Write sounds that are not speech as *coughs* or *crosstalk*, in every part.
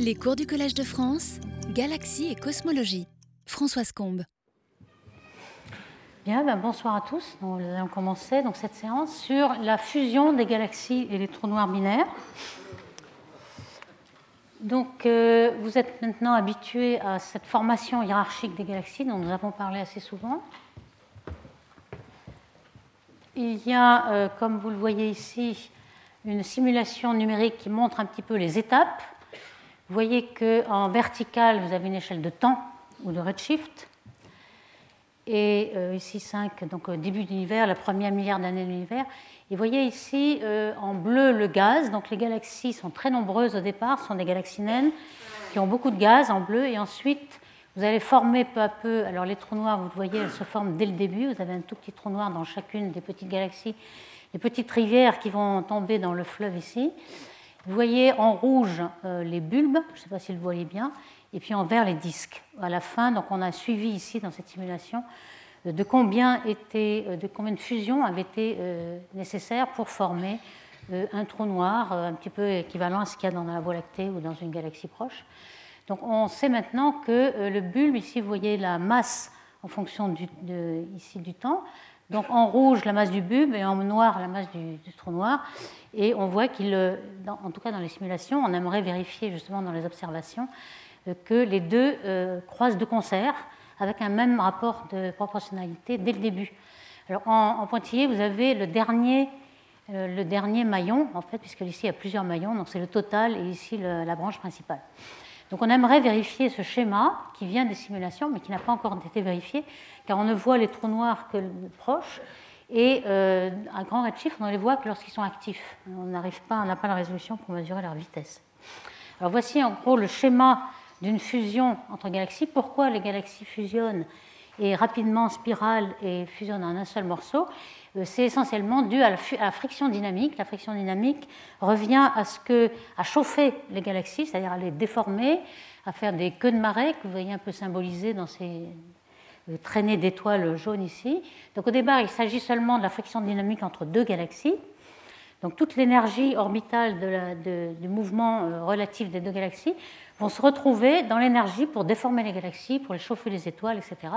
Les cours du Collège de France, Galaxie et Cosmologie. Françoise Combe. Bien, ben, bonsoir à tous. nous allons commencer donc, cette séance sur la fusion des galaxies et les trous noirs binaires. Donc, euh, vous êtes maintenant habitués à cette formation hiérarchique des galaxies dont nous avons parlé assez souvent. Il y a, euh, comme vous le voyez ici, une simulation numérique qui montre un petit peu les étapes. Vous voyez qu'en vertical, vous avez une échelle de temps ou de redshift. Et euh, ici 5, donc début de l'univers, la première milliard d'années de l'univers. Et vous voyez ici euh, en bleu le gaz. Donc les galaxies sont très nombreuses au départ, ce sont des galaxies naines qui ont beaucoup de gaz en bleu. Et ensuite, vous allez former peu à peu. Alors les trous noirs, vous le voyez, elles se forment dès le début. Vous avez un tout petit trou noir dans chacune des petites galaxies les petites rivières qui vont tomber dans le fleuve ici. Vous voyez en rouge euh, les bulbes, je ne sais pas si vous le voyez bien, et puis en vert les disques. À la fin, donc on a suivi ici dans cette simulation euh, de combien, était, euh, de combien de fusions avaient été nécessaires pour former un trou noir un petit peu équivalent à ce qu'il y a dans la Voie lactée ou dans une galaxie proche. Donc on sait maintenant que le bulbe, ici vous voyez la masse en fonction ici, du temps, donc en rouge la masse du bulbe et en noir la masse du, trou noir. Et on voit qu'il, euh, en tout cas dans les simulations, on aimerait vérifier justement dans les observations euh, que les deux euh, croisent de concert avec un même rapport de proportionnalité dès le début. Alors en, pointillé, vous avez le dernier, le dernier maillon, en fait, puisque ici il y a plusieurs maillons, donc c'est le total et ici la branche principale. Donc on aimerait vérifier ce schéma qui vient des simulations, mais qui n'a pas encore été vérifié, car on ne voit les trous noirs que proches, et euh, à grand redshift, on ne les voit que lorsqu'ils sont actifs. On n'arrive pas, on n'a pas la résolution pour mesurer leur vitesse. Voici en gros le schéma d'une fusion entre galaxies. Pourquoi les galaxies fusionnent et rapidement spiralent et fusionnent en un seul morceau? Euh, c'est essentiellement dû à la, friction dynamique. La friction dynamique revient à, ce que, à chauffer les galaxies, c'est-à-dire à les déformer, à faire des queues de marée que vous voyez un peu symbolisées dans ces traînées d'étoiles jaunes ici. Donc au départ, il s'agit seulement de la friction dynamique entre deux galaxies. Donc toute l'énergie orbitale du mouvement euh, relatif des deux galaxies vont se retrouver dans l'énergie pour déformer les galaxies, pour chauffer les étoiles, etc.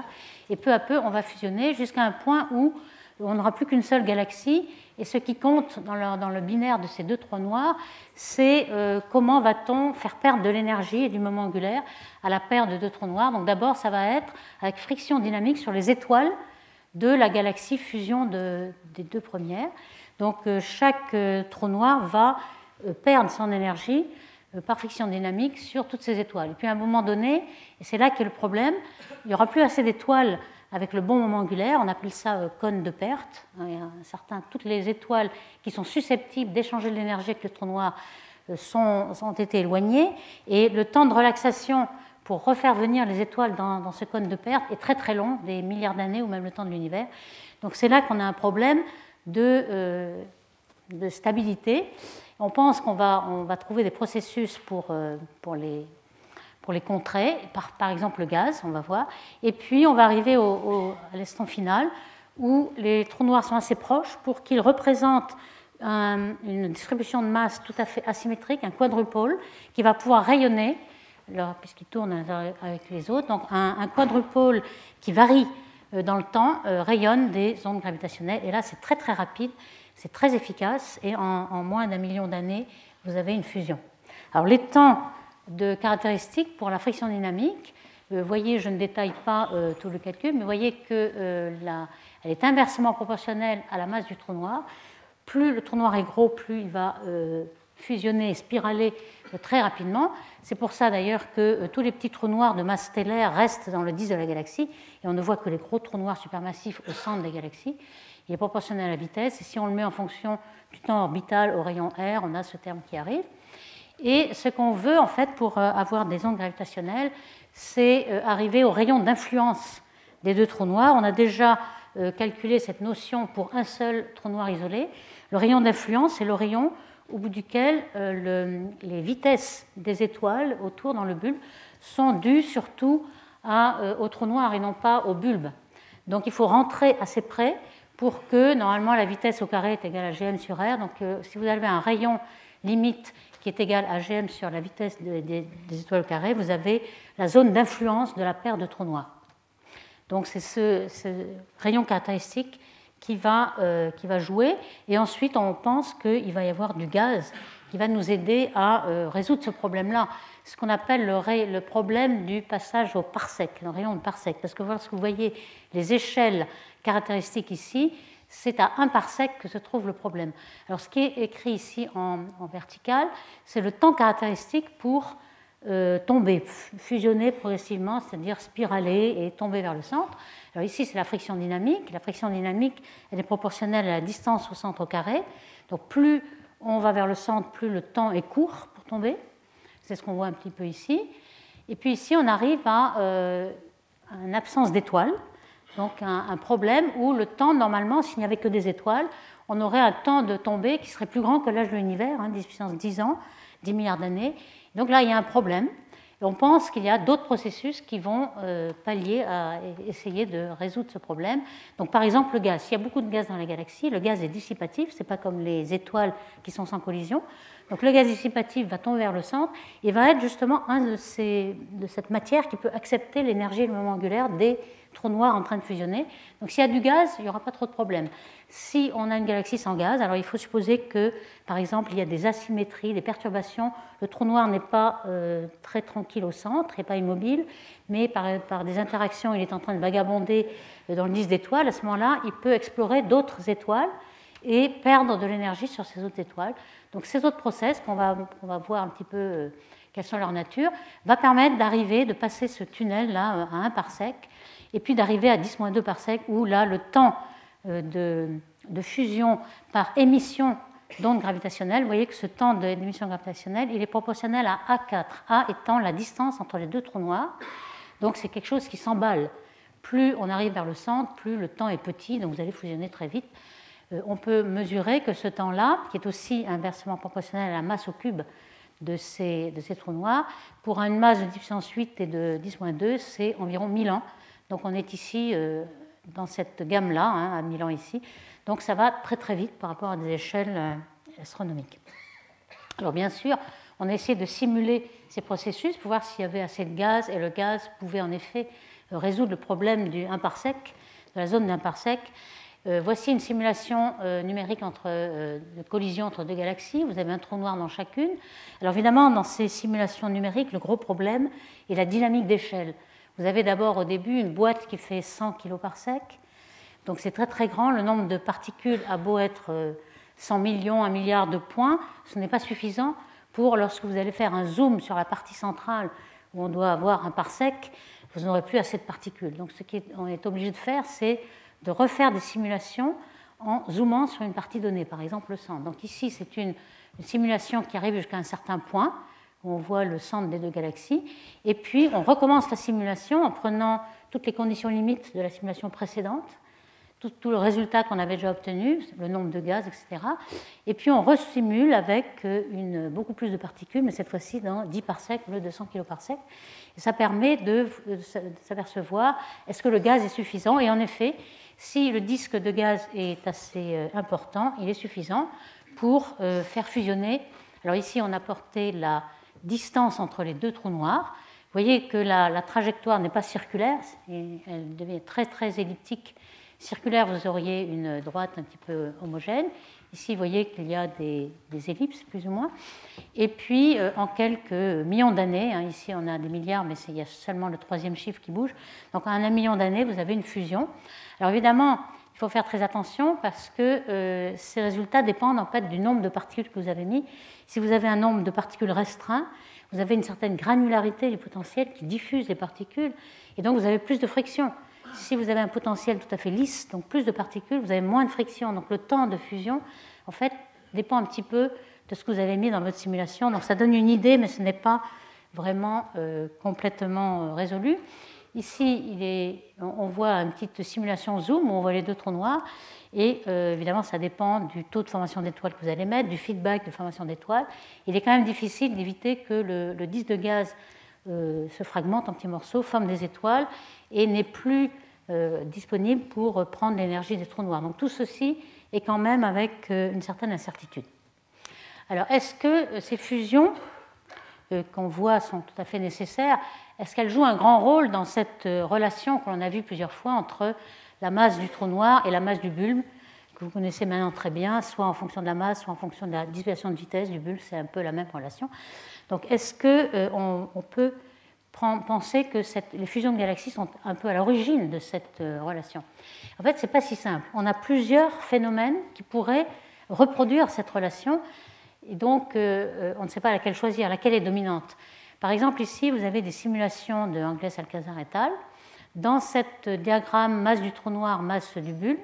Et peu à peu, on va fusionner jusqu'à un point où on n'aura plus qu'une seule galaxie. Et ce qui compte dans le, binaire de ces deux trous noirs, c'est euh, comment va-t-on faire perdre de l'énergie et du moment angulaire à la paire de deux trous noirs. Donc d'abord, ça va être avec friction dynamique sur les étoiles de la galaxie fusion des deux premières. Donc euh, chaque euh, trou noir va perdre son énergie par friction dynamique sur toutes ces étoiles. Et puis à un moment donné, et c'est là qu'est le problème, il n'y aura plus assez d'étoiles avec le bon moment angulaire, on appelle ça euh, cône de perte. Il y a certain, toutes les étoiles qui sont susceptibles d'échanger de l'énergie avec le trou noir euh, sont, ont été éloignées, et le temps de relaxation pour refaire venir les étoiles dans, ce cône de perte est très très long, des milliards d'années ou même le temps de l'univers. Donc c'est là qu'on a un problème de, euh, de stabilité. On pense qu'on va, on va trouver des processus pour, pour les, pour les contrer, par, par, exemple le gaz, on va voir. Et puis on va arriver à l'instant final où les trous noirs sont assez proches pour qu'ils représentent une distribution de masse tout à fait asymétrique, un quadrupole, qui va pouvoir rayonner, puisqu'il tourne avec les autres. Donc un, quadrupole qui varie euh, dans le temps euh, rayonne des ondes gravitationnelles. Et là, c'est très très rapide, c'est très efficace, et en moins d'un million d'années, vous avez une fusion. Alors les temps de caractéristiques pour la friction dynamique. Vous euh, voyez, je ne détaille pas euh, tout le calcul, mais vous voyez qu'elle euh, est inversement proportionnelle à la masse du trou noir. Plus le trou noir est gros, plus il va fusionner et spiraler très rapidement. C'est pour ça d'ailleurs que tous les petits trous noirs de masse stellaire restent dans le disque de la galaxie et on ne voit que les gros trous noirs supermassifs au centre des galaxies. Il est proportionnel à la vitesse et si on le met en fonction du temps orbital au rayon R, on a ce terme qui arrive. Et ce qu'on veut, en fait, pour euh, avoir des ondes gravitationnelles, c'est euh, arriver au rayon d'influence des deux trous noirs. On a déjà euh, calculé cette notion pour un seul trou noir isolé. Le rayon d'influence, c'est le rayon au bout duquel les vitesses des étoiles autour dans le bulbe sont dues surtout au trou noir et non pas au bulbe. Donc il faut rentrer assez près pour que normalement la vitesse au carré est égale à Gn sur R. Donc si vous avez un rayon limite qui est égal à gm sur la vitesse des étoiles carrées, vous avez la zone d'influence de la paire de trous noirs. Donc c'est ce, rayon caractéristique qui va, euh, qui va, jouer. Et ensuite, on pense qu'il va y avoir du gaz qui va nous aider à euh, résoudre ce problème-là. Ce qu'on appelle le, le, problème du passage au parsec, le rayon de parsec. Parce que lorsque vous voyez les échelles caractéristiques ici, c'est à un parsec que se trouve le problème. Alors ce qui est écrit ici en, vertical, c'est le temps caractéristique pour euh, tomber, fusionner progressivement, c'est-à-dire spiraler et tomber vers le centre. Alors ici, c'est la friction dynamique. La friction dynamique, elle est proportionnelle à la distance au centre au carré. Donc plus on va vers le centre, plus le temps est court pour tomber. C'est ce qu'on voit un petit peu ici. Et puis ici, on arrive à euh, une absence d'étoiles. Donc un, problème où le temps, normalement, s'il n'y avait que des étoiles, on aurait un temps de tombée qui serait plus grand que l'âge de l'univers, hein, 10 puissance 10 ans, 10 milliards d'années. Donc là, il y a un problème. Et on pense qu'il y a d'autres processus qui vont euh, pallier à essayer de résoudre ce problème. Donc, par exemple, le gaz. S'il y a beaucoup de gaz dans la galaxie, le gaz est dissipatif, ce n'est pas comme les étoiles qui sont sans collision. Donc, le gaz dissipatif va tomber vers le centre et va être justement un de, ces, de cette matière qui peut accepter l'énergie et le moment angulaire des trou noir en train de fusionner. Donc s'il y a du gaz, il n'y aura pas trop de problèmes. Si on a une galaxie sans gaz, alors il faut supposer que, par exemple, il y a des asymétries, des perturbations. Le trou noir n'est pas euh, très tranquille au centre, et pas immobile, mais par, par, des interactions, il est en train de vagabonder dans le disque d'étoiles. À ce moment-là, il peut explorer d'autres étoiles et perdre de l'énergie sur ces autres étoiles. Donc ces autres process qu'on va, va voir un petit peu euh, quelles sont leurs natures, va permettre d'arriver, de passer ce tunnel-là euh, à un parsec et puis d'arriver à 10-2 parsec, où là, le temps euh, de, fusion par émission d'ondes gravitationnelles, vous voyez que ce temps d'émission gravitationnelle, il est proportionnel à A4, A étant la distance entre les deux trous noirs. Donc c'est quelque chose qui s'emballe. Plus on arrive vers le centre, plus le temps est petit, donc vous allez fusionner très vite. Euh, on peut mesurer que ce temps-là, qui est aussi inversement proportionnel à la masse au cube de ces, de ces trous noirs, pour une masse de 10 puissance 8 et de 10-2, c'est environ 1000 ans. Donc on est ici euh, dans cette gamme-là, hein, à Milan ici. Donc ça va très très vite par rapport à des échelles euh, astronomiques. Alors bien sûr, on a essayé de simuler ces processus pour voir s'il y avait assez de gaz et le gaz pouvait en effet euh, résoudre le problème du 1 parsec, de la zone d'un parsec. voici une simulation numérique entre, de collision entre deux galaxies. Vous avez un trou noir dans chacune. Alors évidemment, dans ces simulations numériques, le gros problème est la dynamique d'échelle. Vous avez d'abord au début une boîte qui fait 100 kg par sec, donc c'est très très grand. Le nombre de particules a beau être 100 euh, millions, 1 milliard de points, ce n'est pas suffisant pour lorsque vous allez faire un zoom sur la partie centrale où on doit avoir un parsec, vous n'aurez plus assez de particules. Donc ce qu'on est obligé de faire, c'est de refaire des simulations en zoomant sur une partie donnée, par exemple le centre. Donc ici, c'est une simulation qui arrive jusqu'à un certain point on voit le centre des deux galaxies. Et puis, on recommence la simulation en prenant toutes les conditions limites de la simulation précédente, tout, le résultat qu'on avait déjà obtenu, le nombre de gaz, etc. Et puis, on resimule avec euh, beaucoup plus de particules, mais cette fois-ci dans 10 parsecs au de 100 kg par sec. Et ça permet de, s'apercevoir est-ce que le gaz est suffisant? Et en effet, si le disque de gaz est assez euh, important, il est suffisant pour euh, faire fusionner. Alors ici, on a porté la distance entre les deux trous noirs. Vous voyez que la, trajectoire n'est pas circulaire, elle devient très très elliptique. Circulaire, vous auriez une droite un petit peu homogène. Ici, vous voyez qu'il y a des, ellipses, plus ou moins. Et puis, euh, en quelques millions d'années, hein, ici on a des milliards, mais il y a seulement le troisième chiffre qui bouge. Donc, en un million d'années, vous avez une fusion. Alors, évidemment, il faut faire très attention parce que euh, ces résultats dépendent en fait du nombre de particules que vous avez mis. Si vous avez un nombre de particules restreint, vous avez une certaine granularité du potentiel qui diffuse les particules et donc vous avez plus de friction. Si vous avez un potentiel tout à fait lisse, donc plus de particules, vous avez moins de friction. Donc le temps de fusion, en fait, dépend un petit peu de ce que vous avez mis dans votre simulation. Donc ça donne une idée, mais ce n'est pas vraiment euh, complètement euh, résolu. Ici, on voit une petite simulation zoom où on voit les deux trous noirs. Et euh, évidemment, ça dépend du taux de formation d'étoiles que vous allez mettre, du feedback de formation d'étoiles. Il est quand même difficile d'éviter que le, disque de gaz euh, se fragmente en petits morceaux, forme des étoiles et n'est plus euh, disponible pour prendre l'énergie des trous noirs. Donc tout ceci est quand même avec une certaine incertitude. Alors, est-ce que ces fusions qu'on voit sont tout à fait nécessaires Est-ce qu'elles jouent un grand rôle dans cette relation que l'on a vue plusieurs fois entre la masse du trou noir et la masse du bulbe que vous connaissez maintenant très bien, soit en fonction de la masse, soit en fonction de la dispersion de vitesse du bulbe, c'est un peu la même relation. Donc est-ce qu'on on peut penser que les fusions de galaxies sont un peu à l'origine de cette euh, relation? En fait, ce n'est pas si simple. On a plusieurs phénomènes qui pourraient reproduire cette relation, et donc euh, euh, on ne sait pas laquelle choisir, laquelle est dominante. Par exemple, ici, vous avez des simulations de Anglès, Alcazar et Tal. Dans cet diagramme masse du trou noir, masse du bulbe,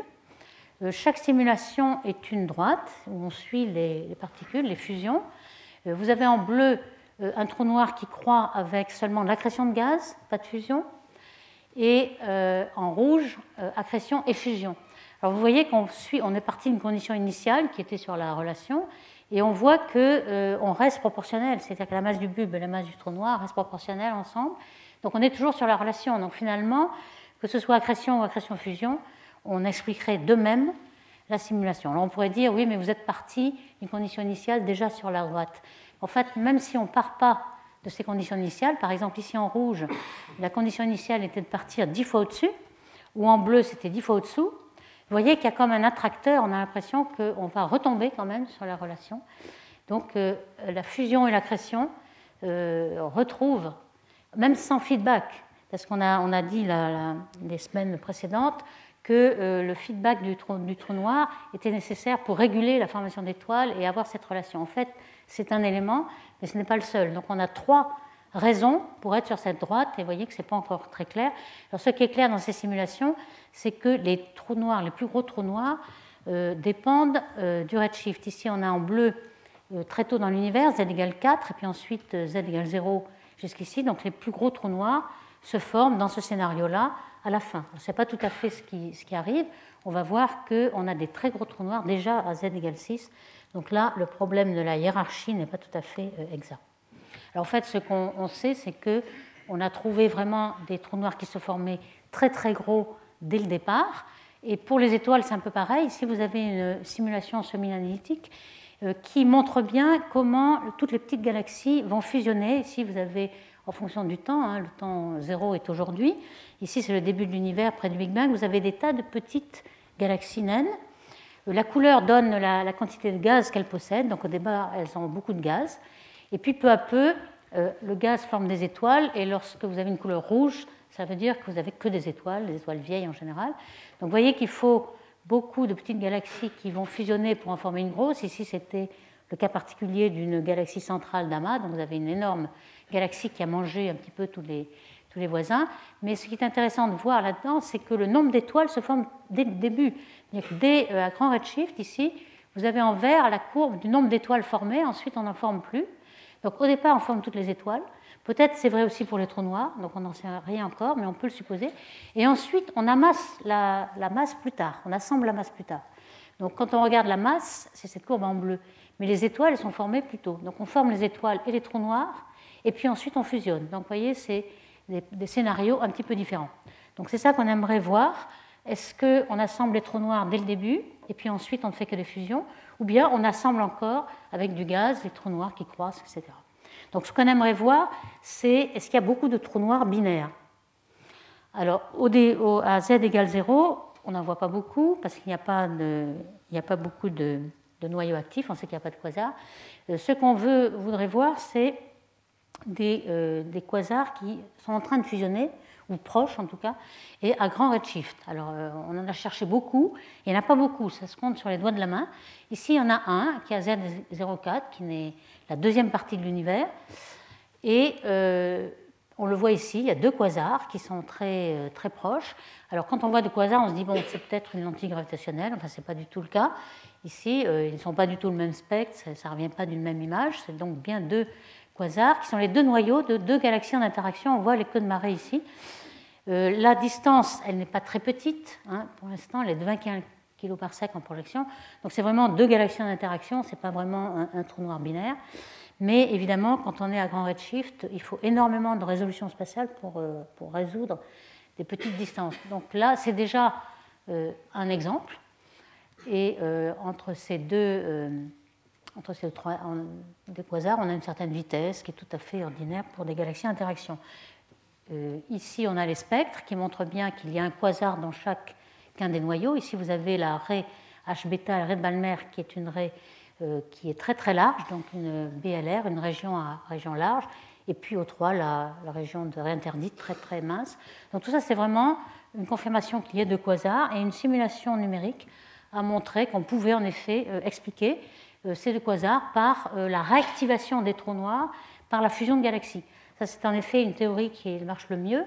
chaque simulation est une droite où on suit les particules, les fusions. Vous avez en bleu euh, un trou noir qui croît avec seulement l'accrétion de gaz, pas de fusion, et euh, en rouge, euh, accrétion et fusion. Alors vous voyez qu'on on est parti d'une condition initiale qui était sur la relation, et on voit qu'on reste proportionnel, c'est-à-dire que la masse du bulbe et la masse du trou noir restent proportionnelles ensemble. Donc on est toujours sur la relation. Donc finalement, que ce soit accrétion ou accrétion-fusion, on expliquerait de même la simulation. Alors on pourrait dire, oui, mais vous êtes parti d'une condition initiale déjà sur la droite. En fait, même si on ne part pas de ces conditions initiales, par exemple ici en rouge, la condition initiale était de partir 10 fois au-dessus, ou en bleu c'était 10 fois au-dessous, vous voyez qu'il y a comme un attracteur, on a l'impression qu'on va retomber quand même sur la relation. Donc euh, la fusion et l'accrétion euh, retrouvent, même sans feedback, parce qu'on a, on a dit les semaines précédentes que euh, le feedback du trou, du trou, noir était nécessaire pour réguler la formation d'étoiles et avoir cette relation. En fait, c'est un élément, mais ce n'est pas le seul. Donc on a trois raisons pour être sur cette droite, et vous voyez que ce n'est pas encore très clair. Alors ce qui est clair dans ces simulations, c'est que les trous noirs, les plus gros trous noirs, euh, dépendent euh, du redshift. Ici, on a en bleu euh, très tôt dans l'univers, z égale 4, et puis ensuite z égale 0 jusqu'ici. Donc les plus gros trous noirs se forment dans ce scénario-là à la fin. Ce n'est pas tout à fait ce qui, ce qui arrive. On va voir qu'on a des très gros trous noirs déjà à z égale 6 donc là, le problème de la hiérarchie n'est pas tout à fait exact. Alors en fait, ce qu'on sait, c'est que on a trouvé vraiment des trous noirs qui se formaient très très gros dès le départ. Et pour les étoiles, c'est un peu pareil. Ici, vous avez une simulation semi-analytique euh, qui montre bien comment toutes les petites galaxies vont fusionner. Ici, vous avez, en fonction du temps, hein, le temps zéro est aujourd'hui. Ici, c'est le début de l'univers près du Big Bang. Vous avez des tas de petites galaxies naines la couleur donne la, quantité de gaz qu'elles possèdent, donc au départ elles ont beaucoup de gaz, et puis peu à peu euh, le gaz forme des étoiles, et lorsque vous avez une couleur rouge, ça veut dire que vous n'avez que des étoiles, des étoiles vieilles en général. Donc vous voyez qu'il faut beaucoup de petites galaxies qui vont fusionner pour en former une grosse. Ici c'était le cas particulier d'une galaxie centrale d'Ama, donc vous avez une énorme galaxie qui a mangé un petit peu tous les, tous les voisins. Mais ce qui est intéressant de voir là-dedans, c'est que le nombre d'étoiles se forme dès le début. Dès euh, à grand redshift, ici, vous avez en vert la courbe du nombre d'étoiles formées, ensuite on n'en forme plus. Donc au départ, on forme toutes les étoiles. Peut-être c'est vrai aussi pour les trous noirs, donc on n'en sait rien encore, mais on peut le supposer. Et ensuite, on amasse la, masse plus tard, on assemble la masse plus tard. Donc quand on regarde la masse, c'est cette courbe en bleu. Mais les étoiles, elles sont formées plus tôt. Donc on forme les étoiles et les trous noirs, et puis ensuite on fusionne. Donc vous voyez, c'est des, scénarios un petit peu différents. Donc c'est ça qu'on aimerait voir. Est-ce qu'on assemble les trous noirs dès le début et puis ensuite on ne fait que des fusions Ou bien on assemble encore avec du gaz les trous noirs qui croissent, etc. Donc ce qu'on aimerait voir, c'est est-ce qu'il y a beaucoup de trous noirs binaires? Alors au, à z égale 0, on n'en voit pas beaucoup parce qu'il n'y a, pas beaucoup de, noyaux actifs, on sait qu'il n'y a pas de quasars. Euh, ce qu'on voudrait voir, c'est euh, des, quasars qui sont en train de fusionner, ou proches en tout cas, et à grand redshift. Alors euh, on en a cherché beaucoup, il n'y en a pas beaucoup, ça se compte sur les doigts de la main. Ici il y en a un qui a Z04, qui est la deuxième partie de l'univers, et euh, on le voit ici, il y a deux quasars qui sont très, très proches. Alors quand on voit deux quasars, on se dit, bon, c'est peut-être une lentille gravitationnelle, enfin c'est pas du tout le cas. Ici, ils ne sont pas du tout le même spectre, ça ne revient pas d'une même image, c'est donc bien deux quasars, qui sont les deux noyaux de deux galaxies en interaction. On voit les queues de marée ici. Euh, la distance, elle n'est pas très petite. Hein, pour l'instant, elle est de 21 kg par en projection. Donc c'est vraiment deux galaxies en interaction, ce n'est pas vraiment un, trou noir binaire. Mais évidemment, quand on est à grand redshift, il faut énormément de résolution spatiale pour, euh, pour résoudre des petites distances. Donc là, c'est déjà euh, un exemple. Et entre ces deux entre ces trois des quasars, on a une certaine vitesse qui est tout à fait ordinaire pour des galaxies interaction. Euh, ici, on a les spectres qui montrent bien qu'il y a un quasar dans chacun des noyaux. Ici, vous avez la raie H-bêta, la raie de Balmer, qui est une raie euh, qui est très très large, donc une BLR, une région à région large, et puis au 3, la, région de raie interdite, très très mince. Donc tout ça, c'est vraiment une confirmation qu'il y a deux quasars, et une simulation numérique a montré qu'on pouvait en effet euh, expliquer ces deux quasars par la réactivation des trous noirs par la fusion de galaxies. Ça, c'est en effet une théorie qui marche le mieux.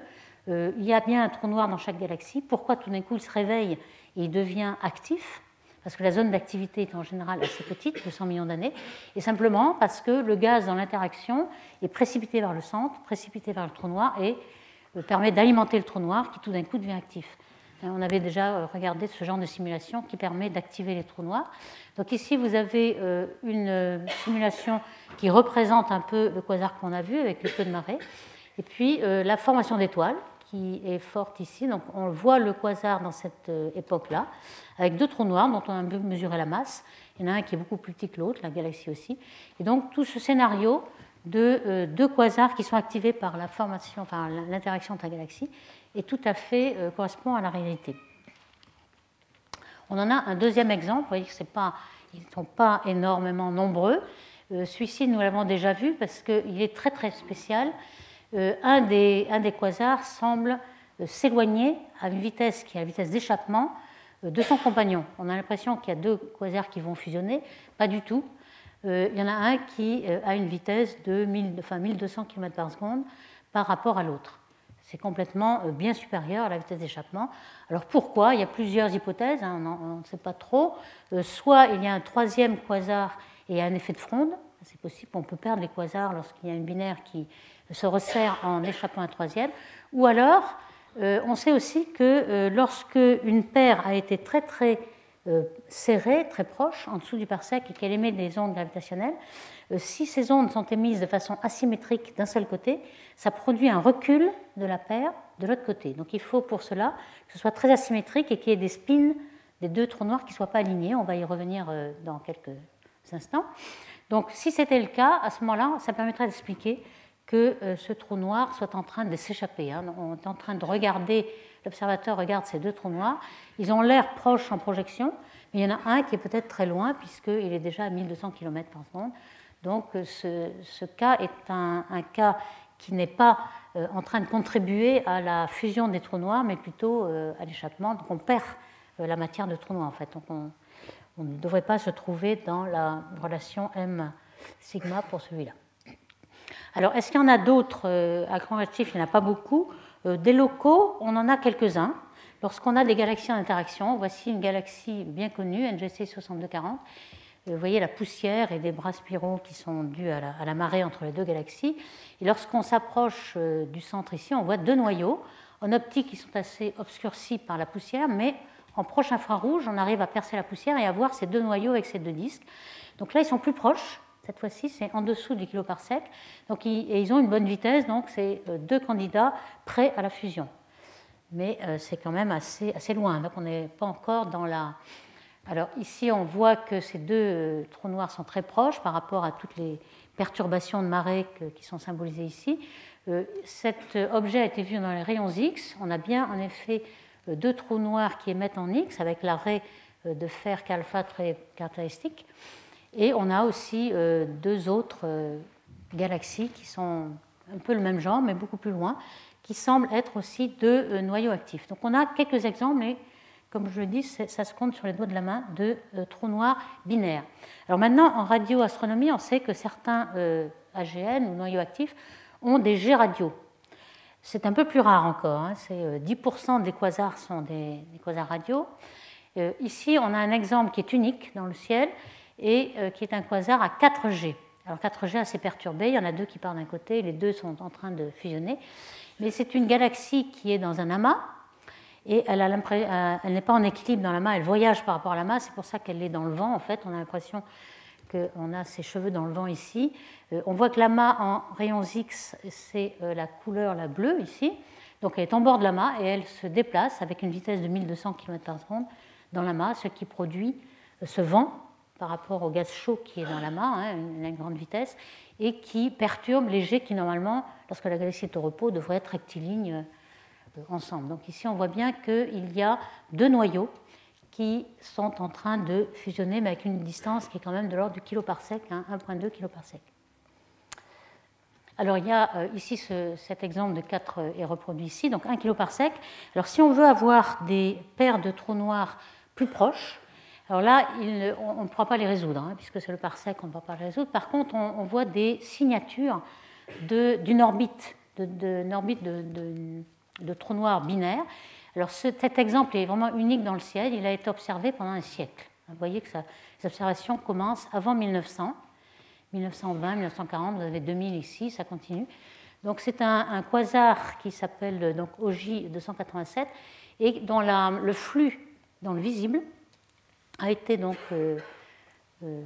Euh, il y a bien un trou noir dans chaque galaxie. Pourquoi tout d'un coup il se réveille et il devient actif? Parce que la zone d'activité est en général assez petite, 200 millions d'années, et simplement parce que le gaz dans l'interaction est précipité vers le centre, précipité vers le trou noir et euh, permet d'alimenter le trou noir qui tout d'un coup devient actif. Hein, on avait déjà euh, regardé ce genre de simulation qui permet d'activer les trous noirs. Donc ici, vous avez euh, une euh, simulation qui représente un peu le quasar qu'on a vu avec le feu de marée. Et puis la formation d'étoiles qui est forte ici. Donc on voit le quasar dans cette époque-là, avec deux trous noirs dont on a mesuré la masse. Il y en a un qui est beaucoup plus petit que l'autre, la galaxie aussi. Et donc tout ce scénario de deux quasars qui sont activés par la formation, enfin l'interaction entre la galaxie, et tout à fait euh, correspond à la réalité. On en a un deuxième exemple, vous voyez que pas, ils ne sont pas énormément nombreux. Euh, celui-ci, nous l'avons déjà vu parce qu'il est très très spécial. Euh, un, des, un, des, quasars semble s'éloigner à une vitesse qui est la vitesse d'échappement de son compagnon. On a l'impression qu'il y a deux quasars qui vont fusionner, pas du tout. il y en a un qui a une vitesse de 1200 km par seconde par rapport à l'autre c'est complètement euh, bien supérieur à la vitesse d'échappement. Alors pourquoi? Il y a plusieurs hypothèses, hein, on ne sait pas trop. Euh, soit il y a un troisième quasar et un effet de fronde, c'est possible, on peut perdre les quasars lorsqu'il y a une binaire qui se resserre en échappant un troisième. Ou alors, euh, on sait aussi que lorsque une paire a été très très serrée, très proche, en dessous du parsec, et qu'elle émet des ondes gravitationnelles, si ces ondes sont émises de façon asymétrique d'un seul côté, ça produit un recul de la paire de l'autre côté. Donc il faut pour cela que ce soit très asymétrique et qu'il y ait des spins des deux trous noirs qui ne soient pas alignés. On va y revenir euh, dans quelques instants. Donc si c'était le cas, à ce moment-là, ça permettrait d'expliquer que euh, ce trou noir soit en train de s'échapper. Hein. On est en train de regarder, l'observateur regarde ces deux trous noirs. Ils ont l'air proches en projection, mais il y en a un qui est peut-être très loin puisqu'il est déjà à 1200 km par seconde. Donc ce, ce cas est un, cas qui n'est pas euh, en train de contribuer à la fusion des trous noirs, mais plutôt euh, à l'échappement. Donc on perd euh, la matière de trous noirs en fait. Donc on, ne devrait pas se trouver dans la relation M sigma pour celui-là. Alors est-ce qu'il y en a d'autres à grand redshift Il n'y en a pas beaucoup. Des locaux, on en a quelques-uns. Lorsqu'on a des galaxies en interaction, voici une galaxie bien connue, NGC 6240, vous voyez la poussière et des bras spiraux qui sont dus à la, marée entre les deux galaxies. Et lorsqu'on s'approche euh, du centre ici, on voit deux noyaux en optique qui sont assez obscurcis par la poussière, mais en proche infrarouge, on arrive à percer la poussière et à voir ces deux noyaux avec ces deux disques. Donc là, ils sont plus proches. Cette fois-ci, c'est en dessous du kiloparsec. Donc, et ils ont une bonne vitesse, donc c'est euh, deux candidats prêts à la fusion. Mais euh, c'est quand même assez loin. Donc on n'est pas encore dans la, alors ici, on voit que ces deux euh, trous noirs sont très proches par rapport à toutes les perturbations de marée qui sont symbolisées ici. Euh, cet objet a été vu dans les rayons X. On a bien en effet euh, deux trous noirs qui émettent en X avec l'arrêt de fer qu'alpha très caractéristique. Et on a aussi deux autres galaxies qui sont un peu le même genre, mais beaucoup plus loin, qui semblent être aussi deux noyaux actifs. Donc on a quelques exemples, mais comme je le dis, ça se compte sur les doigts de la main, de euh, trous noirs binaires. Alors maintenant, en radioastronomie, on sait que certains euh, AGN ou noyaux actifs ont des G radios. C'est un peu plus rare encore, hein. c'est 10% euh, des quasars sont des, quasars radiaux. ici, on a un exemple qui est unique dans le ciel et qui est un quasar à 4G. Alors 4G assez perturbé, il y en a deux qui partent d'un côté, les deux sont en train de fusionner. Mais c'est une galaxie qui est dans un amas, et euh, elle, n'est pas en équilibre dans la main, elle voyage par rapport à la masse, c'est pour ça qu'elle est dans le vent en fait. On a l'impression qu'on a ses cheveux dans le vent ici. Euh, on voit que l'amas en rayons X, c'est euh, la couleur la bleue ici. Donc elle est en bord de l'amas et elle se déplace avec une vitesse de 1200 km par seconde dans l'amas, ce qui produit ce vent par rapport au gaz chaud qui est dans la main, hein, une grande vitesse, et qui perturbe les jets qui, normalement, lorsque la galaxie est au repos, devraient être rectilignes ensemble. Donc ici, on voit bien qu'il y a deux noyaux qui sont en train de fusionner, mais avec une distance qui est quand même de l'ordre du kiloparsec, hein, 1,2 kiloparsec. Alors il y a euh, ici cet exemple de 4 euh, est reproduit ici, donc 1 kiloparsec. Alors si on veut avoir des paires de trous noirs plus proches, alors là, on ne pourra pas les résoudre, hein, puisque c'est le parsec, on ne va pas les résoudre. Par contre, on, voit des signatures d'une orbite, d'une orbite de, de, trou noir binaire. Alors cet exemple est vraiment unique dans le ciel, il a été observé pendant un siècle. Vous voyez que les observations commencent avant 1900, 1920, 1940, vous avez 2000 ici, ça continue. Donc c'est un, quasar qui s'appelle donc OJ 287 et dont le flux dans le visible a été donc euh, euh,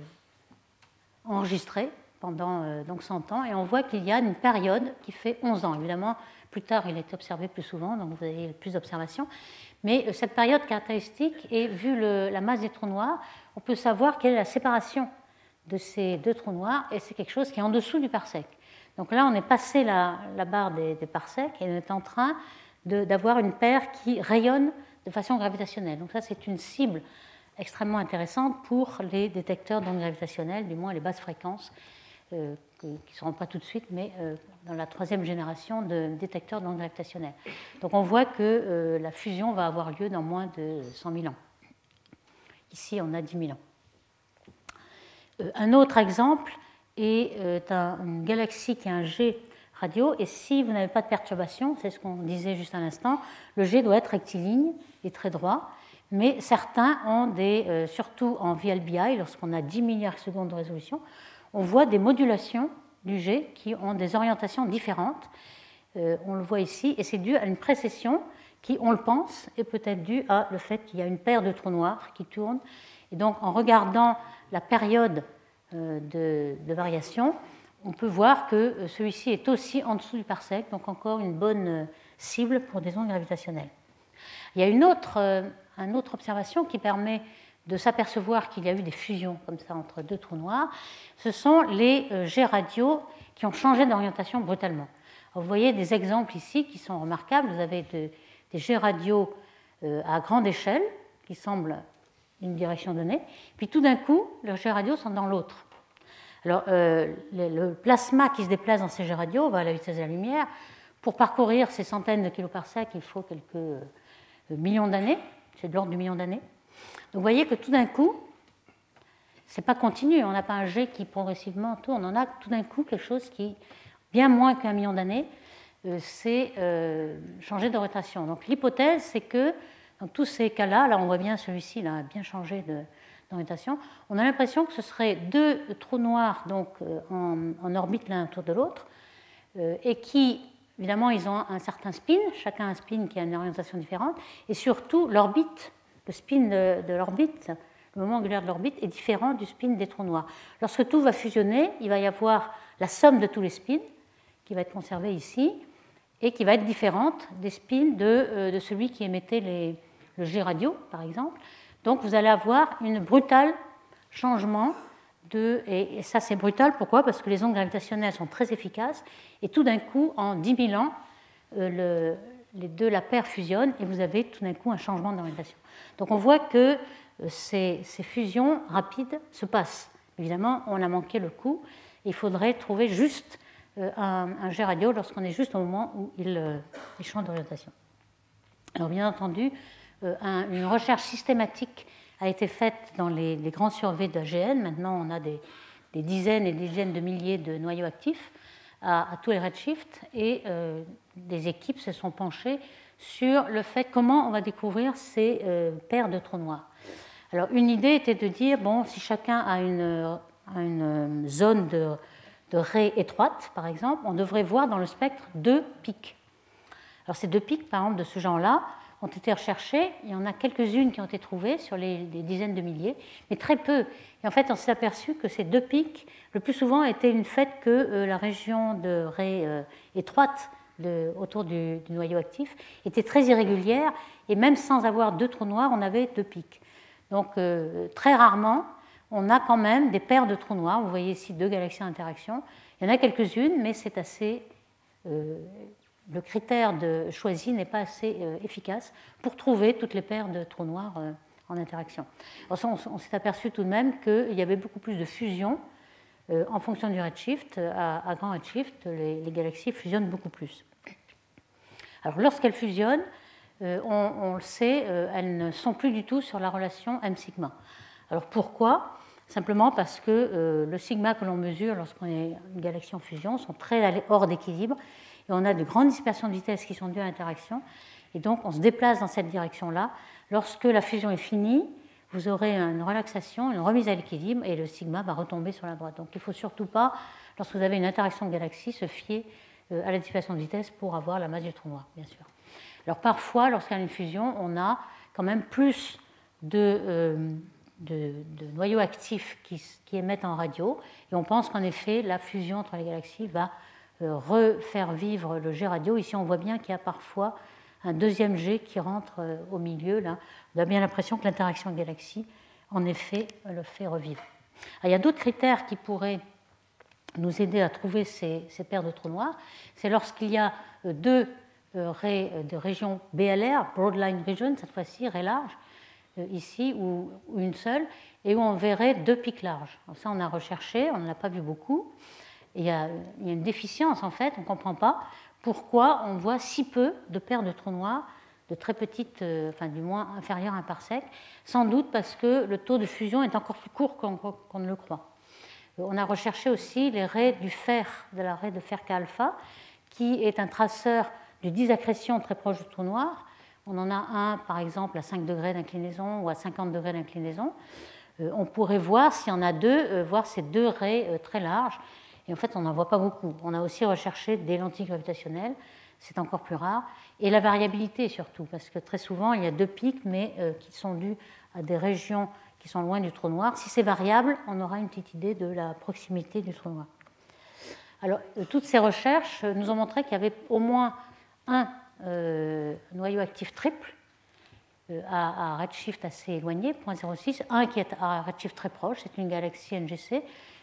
enregistré pendant euh, donc 100 ans et on voit qu'il y a une période qui fait 11 ans. Évidemment, plus tard, il est observé plus souvent, donc vous avez plus d'observations. Mais cette période caractéristique, et vu la masse des trous noirs, on peut savoir quelle est la séparation de ces deux trous noirs, et c'est quelque chose qui est en dessous du parsec. Donc là, on est passé la, barre des, des, parsecs et on est en train d'avoir une paire qui rayonne de façon gravitationnelle. Donc ça, c'est une cible extrêmement intéressante pour les détecteurs d'ondes gravitationnelles, du moins les basses fréquences, euh, qui ne seront pas tout de suite, mais euh, dans la troisième génération de détecteurs d'ondes gravitationnelles. Donc on voit que euh, la fusion va avoir lieu dans moins de 100 000 ans. Ici, on a 10 000 ans. un autre exemple est une galaxie qui a un G radio, et si vous n'avez pas de perturbation, c'est ce qu'on disait juste à l'instant, le G doit être rectiligne et très droit mais certains ont des, surtout en VLBI, lorsqu'on a 10 milliards de secondes de résolution, on voit des modulations du G qui ont des orientations différentes. Euh, on le voit ici, et c'est dû à une précession qui, on le pense, est peut-être due à le fait qu'il y a une paire de trous noirs qui tournent. Et donc, en regardant la période euh, de, variation, on peut voir que celui-ci est aussi en dessous du parsec, donc encore une bonne cible pour des ondes gravitationnelles. Il y a une autre une autre observation qui permet de s'apercevoir qu'il y a eu des fusions comme ça entre deux trous noirs, ce sont les euh, jets radio qui ont changé d'orientation brutalement. vous voyez des exemples ici qui sont remarquables. Vous avez des jets radio euh, à grande échelle qui semblent une direction donnée, puis tout d'un coup, leurs jets radio sont dans l'autre. Alors, euh, le, plasma qui se déplace dans ces jets radio va à la vitesse de la lumière. Pour parcourir ces centaines de kiloparsecs, il faut quelques millions d'années c'est de l'ordre du million d'années. Donc vous voyez que tout d'un coup, c'est pas continu, on n'a pas un jet qui progressivement tourne, on a tout d'un coup quelque chose qui, bien moins qu'un million d'années, euh, c'est euh, changer d'orientation. Donc l'hypothèse, c'est que dans tous ces cas-là, là on voit bien celui-ci, a bien changé d'orientation, on a l'impression que ce serait deux trous noirs donc, euh, en, en, orbite l'un autour de l'autre, et qui Évidemment, ils ont un certain spin, chacun un spin qui a une orientation différente, et surtout l'orbite, le spin de, l'orbite, le moment angulaire de l'orbite est différent du spin des trous noirs. Lorsque tout va fusionner, il va y avoir la somme de tous les spins qui va être conservée ici et qui va être différente des spins de, euh, de celui qui émettait le G radio, par exemple. Donc vous allez avoir un brutal changement et, ça c'est brutal, pourquoi? Parce que les ondes gravitationnelles sont très efficaces, et tout d'un coup, en 10 000 ans, euh, les deux, la paire fusionnent, et vous avez tout d'un coup un changement d'orientation. Donc on voit que euh, ces, fusions rapides se passent. Évidemment, on a manqué le coup, il faudrait trouver juste euh, un, jet radio lorsqu'on est juste au moment où il, il change d'orientation. Alors bien entendu, une recherche systématique a été faite dans les, grands surveys d'AGN. Maintenant, on a des, dizaines et des dizaines de milliers de noyaux actifs à, tous les redshifts et euh, des équipes se sont penchées sur le fait comment on va découvrir ces euh, paires de trous noirs. Alors, une idée était de dire bon, si chacun a une, une zone de, de raie étroite, par exemple, on devrait voir dans le spectre deux pics. Alors, ces deux pics, par exemple, de ce genre-là, ont été recherchées. Il y en a quelques-unes qui ont été trouvées sur les, dizaines de milliers, mais très peu. Et en fait, on s'est aperçu que ces deux pics, le plus souvent, étaient une fait que euh, la région de raie euh, étroite autour du, noyau actif était très irrégulière, et même sans avoir deux trous noirs, on avait deux pics. Donc, euh, très rarement, on a quand même des paires de trous noirs. Vous voyez ici deux galaxies d'interaction. Il y en a quelques-unes, mais c'est assez. Le critère choisi n'est pas assez efficace pour trouver toutes les paires de trous noirs en interaction. on, s'est aperçu tout de même qu'il y avait beaucoup plus de fusion en fonction du redshift. À, grand redshift, les, galaxies fusionnent beaucoup plus. Alors, lorsqu'elles fusionnent, on, on, le sait, elles ne sont plus du tout sur la relation m sigma. Alors pourquoi? Simplement parce que euh, le sigma que l'on mesure lorsqu'on est une galaxie en fusion sont très hors d'équilibre et on a de grandes dispersions de vitesse qui sont dues à l'interaction. Et donc on se déplace dans cette direction-là. Lorsque la fusion est finie, vous aurez une relaxation, une remise à l'équilibre et le sigma va retomber sur la droite. Donc il ne faut surtout pas, lorsque vous avez une interaction de galaxies, se fier euh, à la dispersion de vitesse pour avoir la masse du trou noir, bien sûr. Alors parfois, lorsqu'il y a une fusion, on a quand même plus de, euh, noyaux actifs qui, émettent en radio. Et on pense qu'en effet, la fusion entre les galaxies va euh, refaire vivre le jet radio. Ici, on voit bien qu'il y a parfois un deuxième jet qui rentre euh, au milieu. Là. On a bien l'impression que l'interaction galaxie, en effet, le fait revivre. il y a d'autres critères qui pourraient nous aider à trouver ces, paires de trous noirs. C'est lorsqu'il y a euh, deux raies de régions BLR, Broadline Region, cette fois-ci, raies larges, euh, ici, ou, une seule, et où on verrait deux pics larges. ça, on a recherché, on ne l'a pas vu beaucoup. il, y a, une déficience, en fait, on ne comprend pas pourquoi on voit si peu de paires de trous noirs de très petites, euh, enfin du moins inférieures à un parsec, sans doute parce que le taux de fusion est encore plus court qu'on ne le croit. Euh, on a recherché aussi les raies du fer, de la raie de fer K-alpha, qui est un traceur de disaccrétion très proche du trou noir, on en a un, par exemple, à 5 degrés d'inclinaison ou à 50 degrés d'inclinaison. Euh, on pourrait voir, s'il y en a deux, voir ces deux raies très larges. Et en fait, on n'en voit pas beaucoup. On a aussi recherché des lentilles gravitationnelles, c'est encore plus rare. Et la variabilité surtout, parce que très souvent, il y a deux pics, mais qui sont dus à des régions qui sont loin du trou noir. Si c'est variable, on aura une petite idée de la proximité du trou noir. Alors, toutes ces recherches nous ont montré qu'il y avait au moins un euh, noyau actif triple euh, à, redshift assez éloigné, 0.06, un qui est à redshift très proche, c'est une galaxie NGC.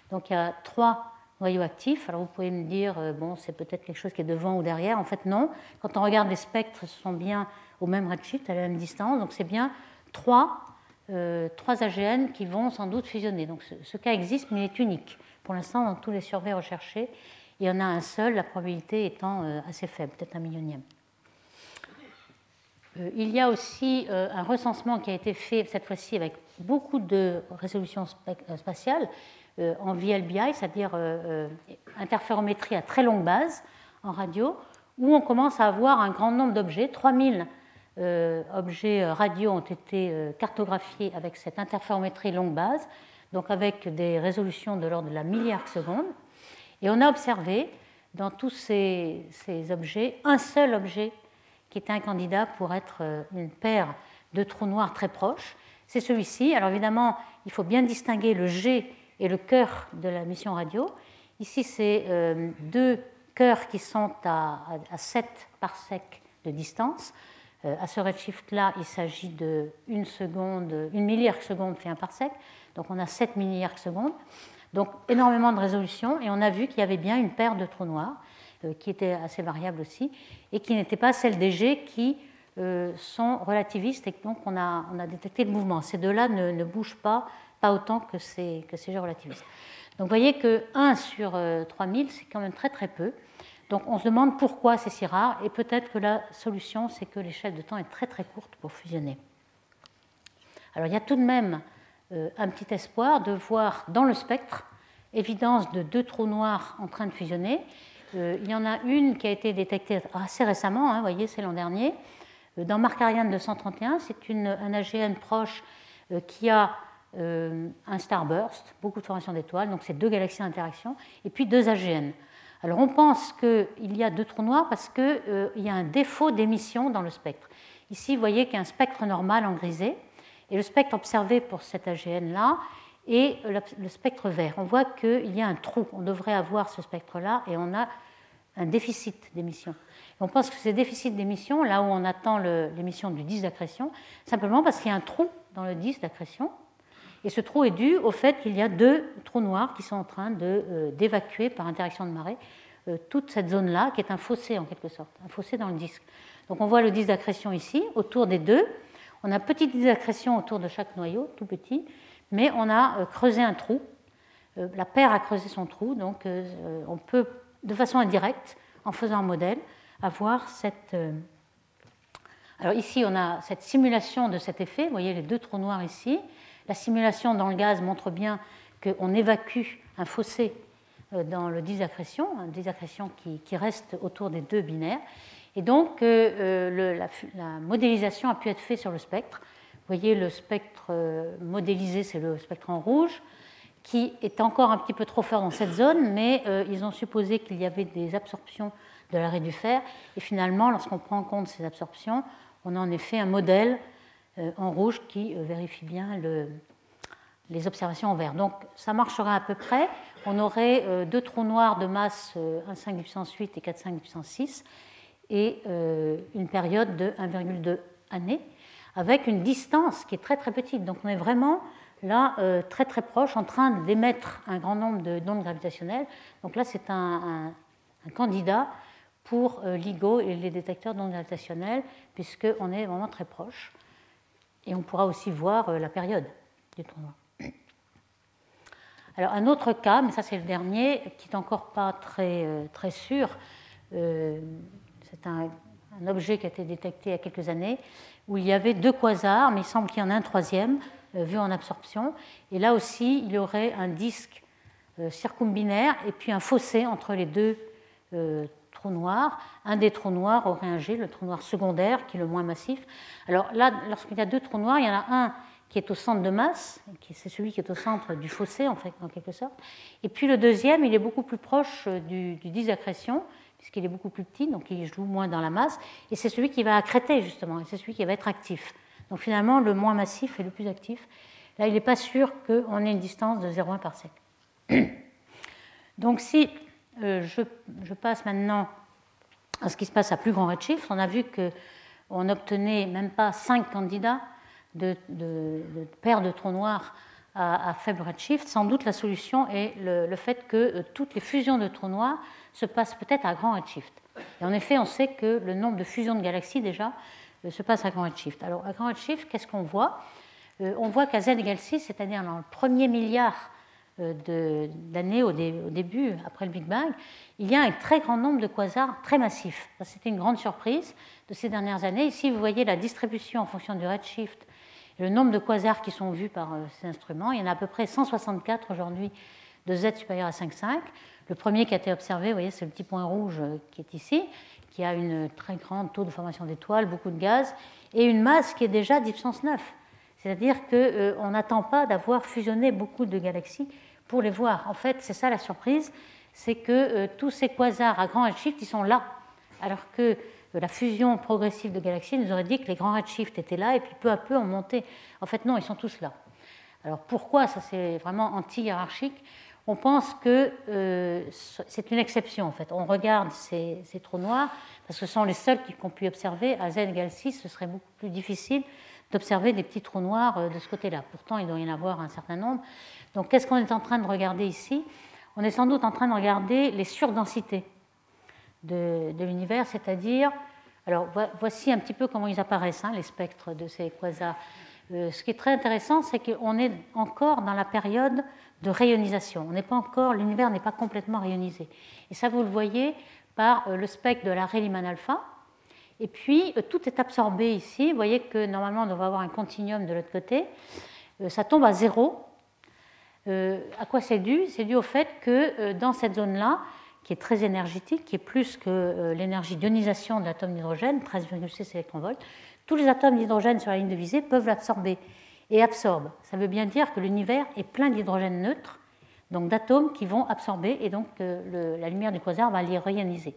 Donc il y a trois noyaux actifs. Alors vous pouvez me dire, euh, bon, c'est peut-être quelque chose qui est devant ou derrière. En fait, non. Quand on regarde les spectres, ce sont bien au même redshift, à la même distance. Donc c'est bien trois, trois AGN qui vont sans doute fusionner. Donc ce, cas existe, mais il est unique. Pour l'instant, dans tous les surveys recherchés, il y en a un seul, la probabilité étant assez faible, peut-être un millionième. Euh, il y a aussi euh, un recensement qui a été fait cette fois-ci avec beaucoup de résolution euh, spatiale en VLBI, c'est-à-dire interférométrie à très longue base en radio, où on commence à avoir un grand nombre d'objets. 3000 objets radio ont été cartographiés avec cette interférométrie longue base, donc avec des résolutions de l'ordre de la milliard seconde. Et on a observé dans tous ces, objets un seul objet qui était un candidat pour être euh, une paire de trous noirs très proches. C'est celui-ci. Alors évidemment, il faut bien distinguer le G et le cœur de la mission radio. Ici, c'est euh, deux cœurs qui sont à, 7 parsecs de distance. Euh, à ce redshift-là, il s'agit de une seconde, une milliarde seconde fait un parsec. Donc on a 7 milliards secondes. Donc énormément de résolution. Et on a vu qu'il y avait bien une paire de trous noirs. Euh, qui était assez variable aussi, et qui n'était pas celle des G qui euh, sont relativistes et donc on a détecté le mouvement. Ces deux-là ne, bougent pas, pas autant que ces, que G relativistes. Donc vous voyez que 1 sur 3000, euh, c'est quand même très très peu. Donc on se demande pourquoi c'est si rare, et peut-être que la solution, c'est que l'échelle de temps est très très courte pour fusionner. Alors il y a tout de même un petit espoir de voir dans le spectre évidence de deux trous noirs en train de fusionner, euh, il y en a une qui a été détectée assez récemment, hein, vous voyez, c'est l'an dernier, euh, dans Markarian 231. C'est un AGN proche euh, qui a un starburst, beaucoup de formations d'étoiles, donc c'est deux galaxies d'interaction, et puis deux AGN. Alors on pense qu'il y a deux trous noirs parce qu'il y a un défaut d'émission dans le spectre. Ici, vous voyez qu'il y a un spectre normal en grisé, et le spectre observé pour cet AGN-là et le spectre vert. On voit qu'il y a un trou. On devrait avoir ce spectre-là et on a un déficit d'émission. On pense que c'est déficit d'émission, là où on attend l'émission du disque d'accrétion, simplement parce qu'il y a un trou dans le disque d'accrétion Et ce trou est dû au fait qu'il y a deux trous noirs qui sont en train d'évacuer par interaction de marée toute cette zone-là, qui est un fossé en quelque sorte, un fossé dans le disque. Donc on voit le disque d'accrétion ici, autour des deux. On a petit disque d'accrétion autour de chaque noyau, tout petit, mais on a creusé un trou. La paire a creusé son trou, donc on peut, de façon indirecte, en faisant un modèle, avoir cette alors ici, on a cette simulation de cet effet. Vous voyez les deux trous noirs ici. La simulation dans le gaz montre bien qu'on évacue un fossé euh, dans le disaccrétion, un disaccrétion qui, qui, reste autour des deux binaires. Et donc, euh, euh, la, modélisation a pu être faite sur le spectre. Vous voyez le spectre modélisé, c'est le spectre en rouge, qui est encore un petit peu trop fort dans cette zone, mais ils ont supposé qu'il y avait des absorptions de l'arrêt du fer. Et finalement, lorsqu'on prend en compte ces absorptions, on a en effet un modèle en rouge qui euh, vérifie bien les observations en vert. Donc ça marchera à peu près. On aurait euh, deux trous noirs de masse 1,5 puissance 8 et 4,5 puissance 6 et une période de 1,2 années avec une distance qui est très très petite. Donc on est vraiment là très très proche en train d'émettre un grand nombre d'ondes gravitationnelles. Donc là c'est un, candidat pour euh, LIGO et les détecteurs d'ondes gravitationnelles, puisqu'on est vraiment très proche. Et on pourra aussi voir euh, la période du trou noir. Alors un autre cas, mais ça c'est le dernier, qui n'est encore pas très, euh, très sûr, c'est un, objet qui a été détecté il y a quelques années, où il y avait deux quasars, mais il semble qu'il y en a un troisième, vu en absorption. Et là aussi, il y aurait un disque circumbinaire et puis un fossé entre les deux Un des trous noirs aurait un G, le trou noir secondaire, qui est le moins massif. Alors là, lorsqu'il y a deux trous noirs, il y en a un qui est au centre de masse, c'est celui qui est au centre du fossé, en, fait, en quelque sorte. Et puis le deuxième, il est beaucoup plus proche du, du disaccrétion, puisqu'il est beaucoup plus petit, donc il joue moins dans la masse. Et c'est celui qui va accréter, justement, et c'est celui qui va être actif. Donc finalement, le moins massif est le plus actif. Là, il n'est pas sûr qu'on ait une distance de 0,1 par sec. *coughs* Donc si euh, je, passe maintenant à ce qui se passe à plus grand redshift. On a vu qu'on n'obtenait même pas 5 candidats de, paires de trous noirs à, faible redshift. Sans doute la solution est le, fait que euh, toutes les fusions de trous noirs se passent peut-être à grand redshift. Et en effet, on sait que le nombre de fusions de galaxies déjà euh, se passe à grand redshift. Alors à grand redshift, qu'est-ce qu'on voit? On voit qu'à z égale 6, c'est-à-dire dans le premier milliard euh, d'années au, début, après le Big Bang, il y a un très grand nombre de quasars très massifs. C'était une grande surprise de ces dernières années. Ici, vous voyez la distribution en fonction du redshift, le nombre de quasars qui sont vus par euh, ces instruments. Il y en a à peu près 164 aujourd'hui de Z supérieur à 5,5. Le premier qui a été observé, vous voyez, c'est le petit point rouge euh, qui est ici, qui a une très grande taux de formation d'étoiles, beaucoup de gaz, et une masse qui est déjà 10 puissance 9. C'est-à-dire qu'on n'attend pas d'avoir fusionné beaucoup de galaxies pour les voir. En fait, c'est ça la surprise, c'est que euh, tous ces quasars à grand redshift, ils sont là, alors que euh, la fusion progressive de galaxies nous aurait dit que les grands redshifts étaient là et puis peu à peu on montait. En fait, non, ils sont tous là. Alors pourquoi ça c'est vraiment anti-hiérarchique? On pense que euh, c'est une exception en fait. On regarde ces, trous noirs parce que ce sont les seuls qui ont pu observer à z égale 6, ce serait beaucoup plus difficile d'observer des petits trous noirs de ce côté-là. Pourtant, il doit y en avoir un certain nombre. Donc qu'est-ce qu'on est en train de regarder ici? On est sans doute en train de regarder les surdensités de, l'univers, c'est-à-dire, alors voici un petit peu comment ils apparaissent, hein, les spectres de ces quasars. Euh, ce qui est très intéressant, c'est qu'on est encore dans la période de rayonisation. On n'est pas encore, l'univers n'est pas complètement rayonisé. Et ça, vous le voyez par euh, le spectre de la Rayleigh alpha. Et puis, euh, tout est absorbé ici. Vous voyez que normalement, on devrait avoir un continuum de l'autre côté. ça tombe à zéro à quoi c'est dû? C'est dû au fait que euh, dans cette zone-là, qui est très énergétique, qui est plus que euh, l'énergie d'ionisation de l'atome d'hydrogène, 13,6 électronvolts, tous les atomes d'hydrogène sur la ligne de visée peuvent l'absorber et absorbent. Ça veut bien dire que l'univers est plein d'hydrogène neutre, donc d'atomes qui vont absorber, et donc la lumière du quasar va les rayoniser.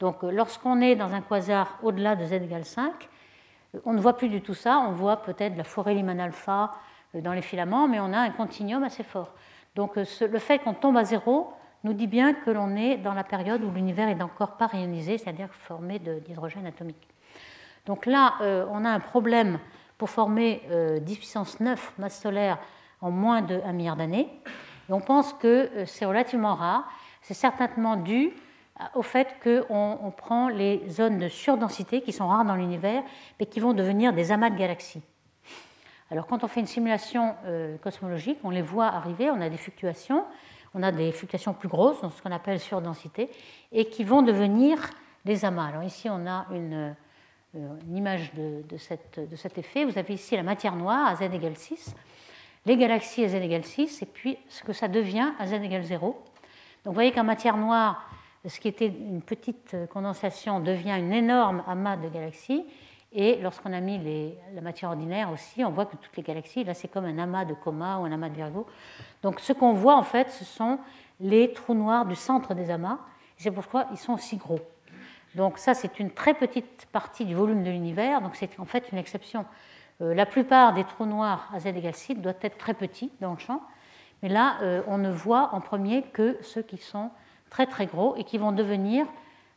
Donc lorsqu'on est dans un quasar au-delà de z égale 5, on ne voit plus du tout ça, on voit peut-être la forêt Lyman alpha, dans les filaments, mais on a un continuum assez fort. Donc euh, le fait qu'on tombe à zéro nous dit bien que l'on est dans la période où l'univers est encore pas réalisé, c'est-à-dire formé d'hydrogène atomique. Donc là, euh, on a un problème pour former 10 euh, puissance 9 masse solaire en moins de 1 milliard d'années. Et on pense que c'est relativement rare. C'est certainement dû au fait qu'on prend les zones de surdensité qui sont rares dans l'univers, mais qui vont devenir des amas de galaxies. Alors quand on fait une simulation cosmologique, on les voit arriver, on a des fluctuations, on a des fluctuations plus grosses, dans ce qu'on appelle surdensité, et qui vont devenir des amas. Alors ici, on a une, euh, image de, cet effet. Vous avez ici la matière noire à z égale 6, les galaxies à z égale 6, et puis ce que ça devient à z égale 0. Donc vous voyez qu'en matière noire, ce qui était une petite condensation devient une énorme amas de galaxies. Et lorsqu'on a mis la matière ordinaire aussi, on voit que toutes les galaxies, là c'est comme un amas de coma ou un amas de Virgo. Donc ce qu'on voit en fait, ce sont les trous noirs du centre des amas. C'est pourquoi ils sont aussi gros. Donc ça c'est une très petite partie du volume de l'univers, donc c'est en fait une exception. Euh, la plupart des trous noirs à z égale 6 doivent être très petits dans le champ, mais là euh, on ne voit en premier que ceux qui sont très très gros et qui vont devenir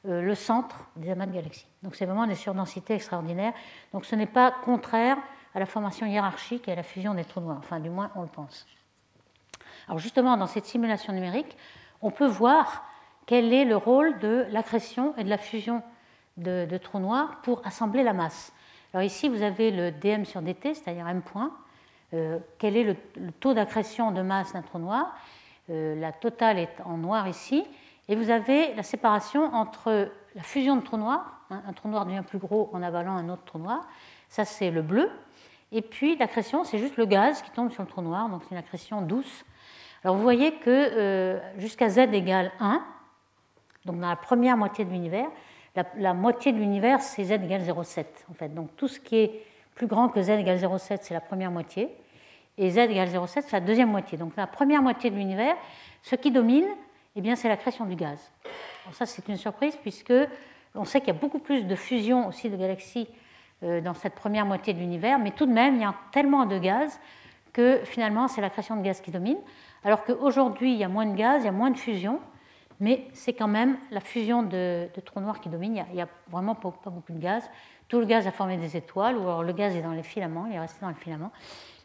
le centre des amas de galaxies. Donc c'est vraiment des surdensités extraordinaires. Donc ce n'est pas contraire à la formation hiérarchique et à la fusion des trous noirs, enfin du moins on le pense. Alors justement, dans cette simulation numérique, on peut voir quel est le rôle de l'accrétion et de la fusion de, trous noirs pour assembler la masse. Alors ici, vous avez le dm sur dt, c'est-à-dire m point. Euh, quel est le, taux d'accrétion de masse d'un trou noir? Euh, La totale est en noir ici. Et vous avez la séparation entre la fusion de trous noirs, hein, un trou noir devient plus gros en avalant un autre trou noir, ça c'est le bleu, et puis l'accrétion c'est juste le gaz qui tombe sur le trou noir, donc c'est une accrétion douce. Alors vous voyez que euh, jusqu'à z égale 1, donc dans la première moitié de l'univers, la, moitié de l'univers c'est z égale 0,7 en fait. Donc tout ce qui est plus grand que z égale 0,7 c'est la première moitié, et z égale 0,7 c'est la deuxième moitié. Donc la première moitié de l'univers, ce qui domine, eh bien, c'est la création du gaz. ça, c'est une surprise puisque on sait qu'il y a beaucoup plus de fusion aussi de galaxies euh, dans cette première moitié de l'univers, mais tout de même, il y a tellement de gaz que finalement, c'est la création de gaz qui domine. Alors qu'aujourd'hui, il y a moins de gaz, il y a moins de fusion, mais c'est quand même la fusion de, trous noirs qui domine. Il n'y a, vraiment pas, beaucoup de gaz. Tout le gaz a formé des étoiles, ou alors le gaz est dans les filaments, il est resté dans les filaments.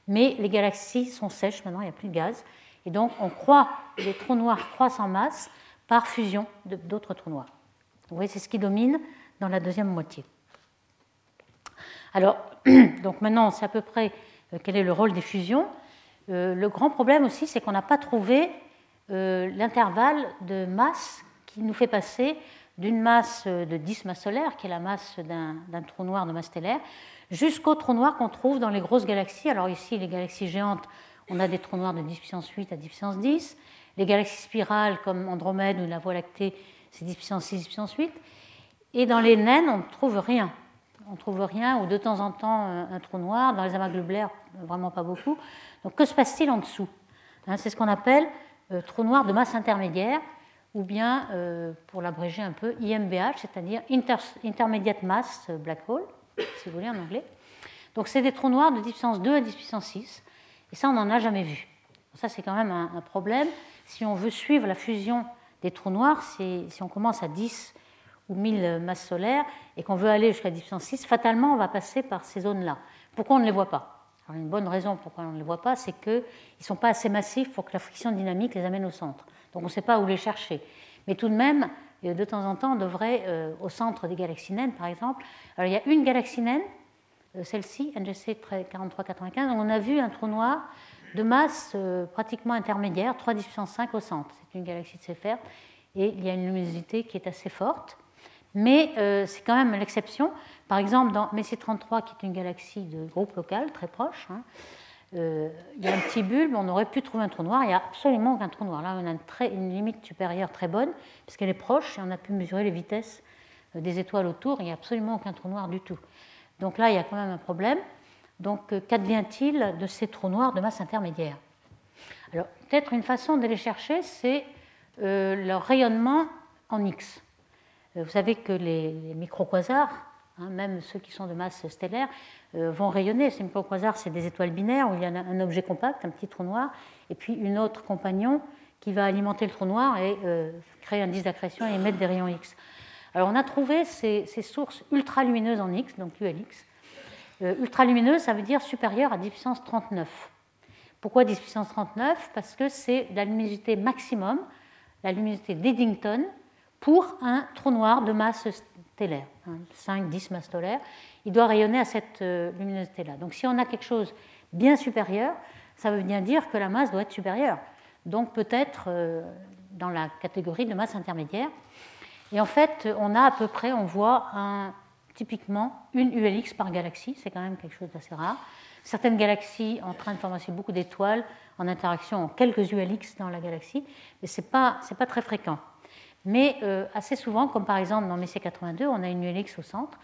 Mais les galaxies sont sèches maintenant, il n'y a plus de gaz. Et donc, on croit que les trous noirs croissent en masse par fusion d'autres trous noirs. Vous voyez, c'est ce qui domine dans la deuxième moitié. Alors, *clears throat* donc maintenant, on sait à peu près euh, quel est le rôle des fusions. Euh, le grand problème aussi, c'est qu'on n'a pas trouvé euh, l'intervalle de masse qui nous fait passer d'une masse de 10 masses solaires, qui est la masse d'un trou noir de masse stellaire, jusqu'au trou noir qu'on trouve dans les grosses galaxies. Alors ici, les galaxies géantes on a des trous noirs de 10 puissance 8 à 10 puissance 10. Les galaxies spirales comme Andromède ou la Voie lactée, c'est 10 puissance 6, 10 puissance 8. Et dans les naines, on ne trouve rien. On ne trouve rien, ou de temps en temps un trou noir. Dans les amas globulaires, vraiment pas beaucoup. Donc que se passe-t-il en dessous? Hein, C'est ce qu'on appelle euh, trou noir de masse intermédiaire, ou bien, euh, pour l'abréger un peu, IMBH, c'est-à-dire Intermediate Mass Black Hole, si vous voulez en anglais. Donc c'est des trous noirs de 10 puissance 2 à 10 puissance 6. Et ça, on n'en a jamais vu. Ça, c'est quand même un, problème. Si on veut suivre la fusion des trous noirs, si, on commence à 10 ou 1000 masses solaires et qu'on veut aller jusqu'à 10 6, fatalement, on va passer par ces zones-là. Pourquoi on ne les voit pas? Alors, Une bonne raison pourquoi on ne les voit pas, c'est qu'ils ne sont pas assez massifs pour que la friction dynamique les amène au centre. Donc on ne sait pas où les chercher. Mais tout de même, euh, de temps en temps, on devrait, euh, au centre des galaxies naines, par exemple, alors il y a une galaxie naine celle-ci, NGC 4395, on a vu un trou noir de masse euh, pratiquement intermédiaire, 3 puissance 5 au centre. C'est une galaxie de Seyfert et il y a une luminosité qui est assez forte. Mais euh, c'est quand même l'exception. Par exemple, dans Messier 33, qui est une galaxie de groupe local très proche, hein, il y a un petit bulbe, on aurait pu trouver un trou noir, il n'y a absolument aucun trou noir. Là, on a une, une limite supérieure très bonne, puisqu'elle est proche, et on a pu mesurer les vitesses des étoiles autour, il n'y a absolument aucun trou noir du tout. Donc là, il y a quand même un problème. Donc, euh, qu'advient-il de ces trous noirs de masse intermédiaire? Alors, peut-être une façon de les chercher, c'est euh, leur rayonnement en X. Euh, vous savez que les, micro-quasars, hein, même ceux qui sont de masse stellaire, vont rayonner. Ces micro-quasars, c'est des étoiles binaires où il y a un objet compact, un petit trou noir, et puis une autre compagnon qui va alimenter le trou noir et créer un disque d'accrétion et émettre des rayons X. Alors on a trouvé ces, sources ultralumineuses en X, donc ULX. Euh, ultralumineuse, ça veut dire supérieur à 10 puissance 39. Pourquoi 10 puissance 39 Parce que c'est la luminosité maximum, la luminosité d'Eddington, pour un trou noir de masse stellaire, 5-10 masses stellaires. Il doit rayonner à cette euh, luminosité-là. Donc si on a quelque chose bien supérieur, ça veut bien dire que la masse doit être supérieure. Donc peut-être euh, dans la catégorie de masse intermédiaire. Et en fait, on a à peu près, on voit typiquement une ULX par galaxie, c'est quand même quelque chose d'assez rare. Certaines galaxies en train de former beaucoup d'étoiles en interaction en quelques ULX dans la galaxie, mais ce n'est pas, pas, très fréquent. Mais euh, assez souvent, comme par exemple dans Messier 82, on a une ULX au centre.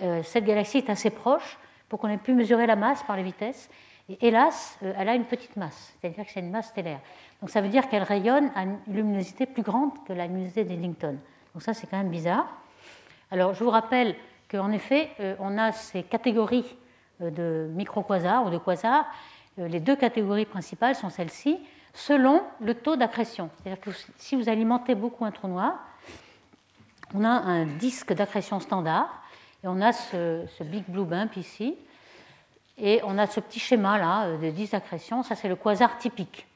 Euh, cette galaxie est assez proche pour qu'on ait pu mesurer la masse par les vitesses. Et hélas, euh, elle a une petite masse, c'est-à-dire que c'est une masse stellaire. Donc ça veut dire qu'elle rayonne à une luminosité plus grande que la luminosité d'Eddington. Donc ça, c'est quand même bizarre. Alors je vous rappelle qu'en effet, on a ces catégories de microquasars ou de quasars. Les deux catégories principales sont celles-ci selon le taux d'accrétion. C'est-à-dire que si vous alimentez beaucoup un trou noir, on a un disque d'accrétion standard, et on a ce, Big Blue Bump ici, et on a ce petit schéma là euh, de disque d'accrétion, ça c'est le quasar typique.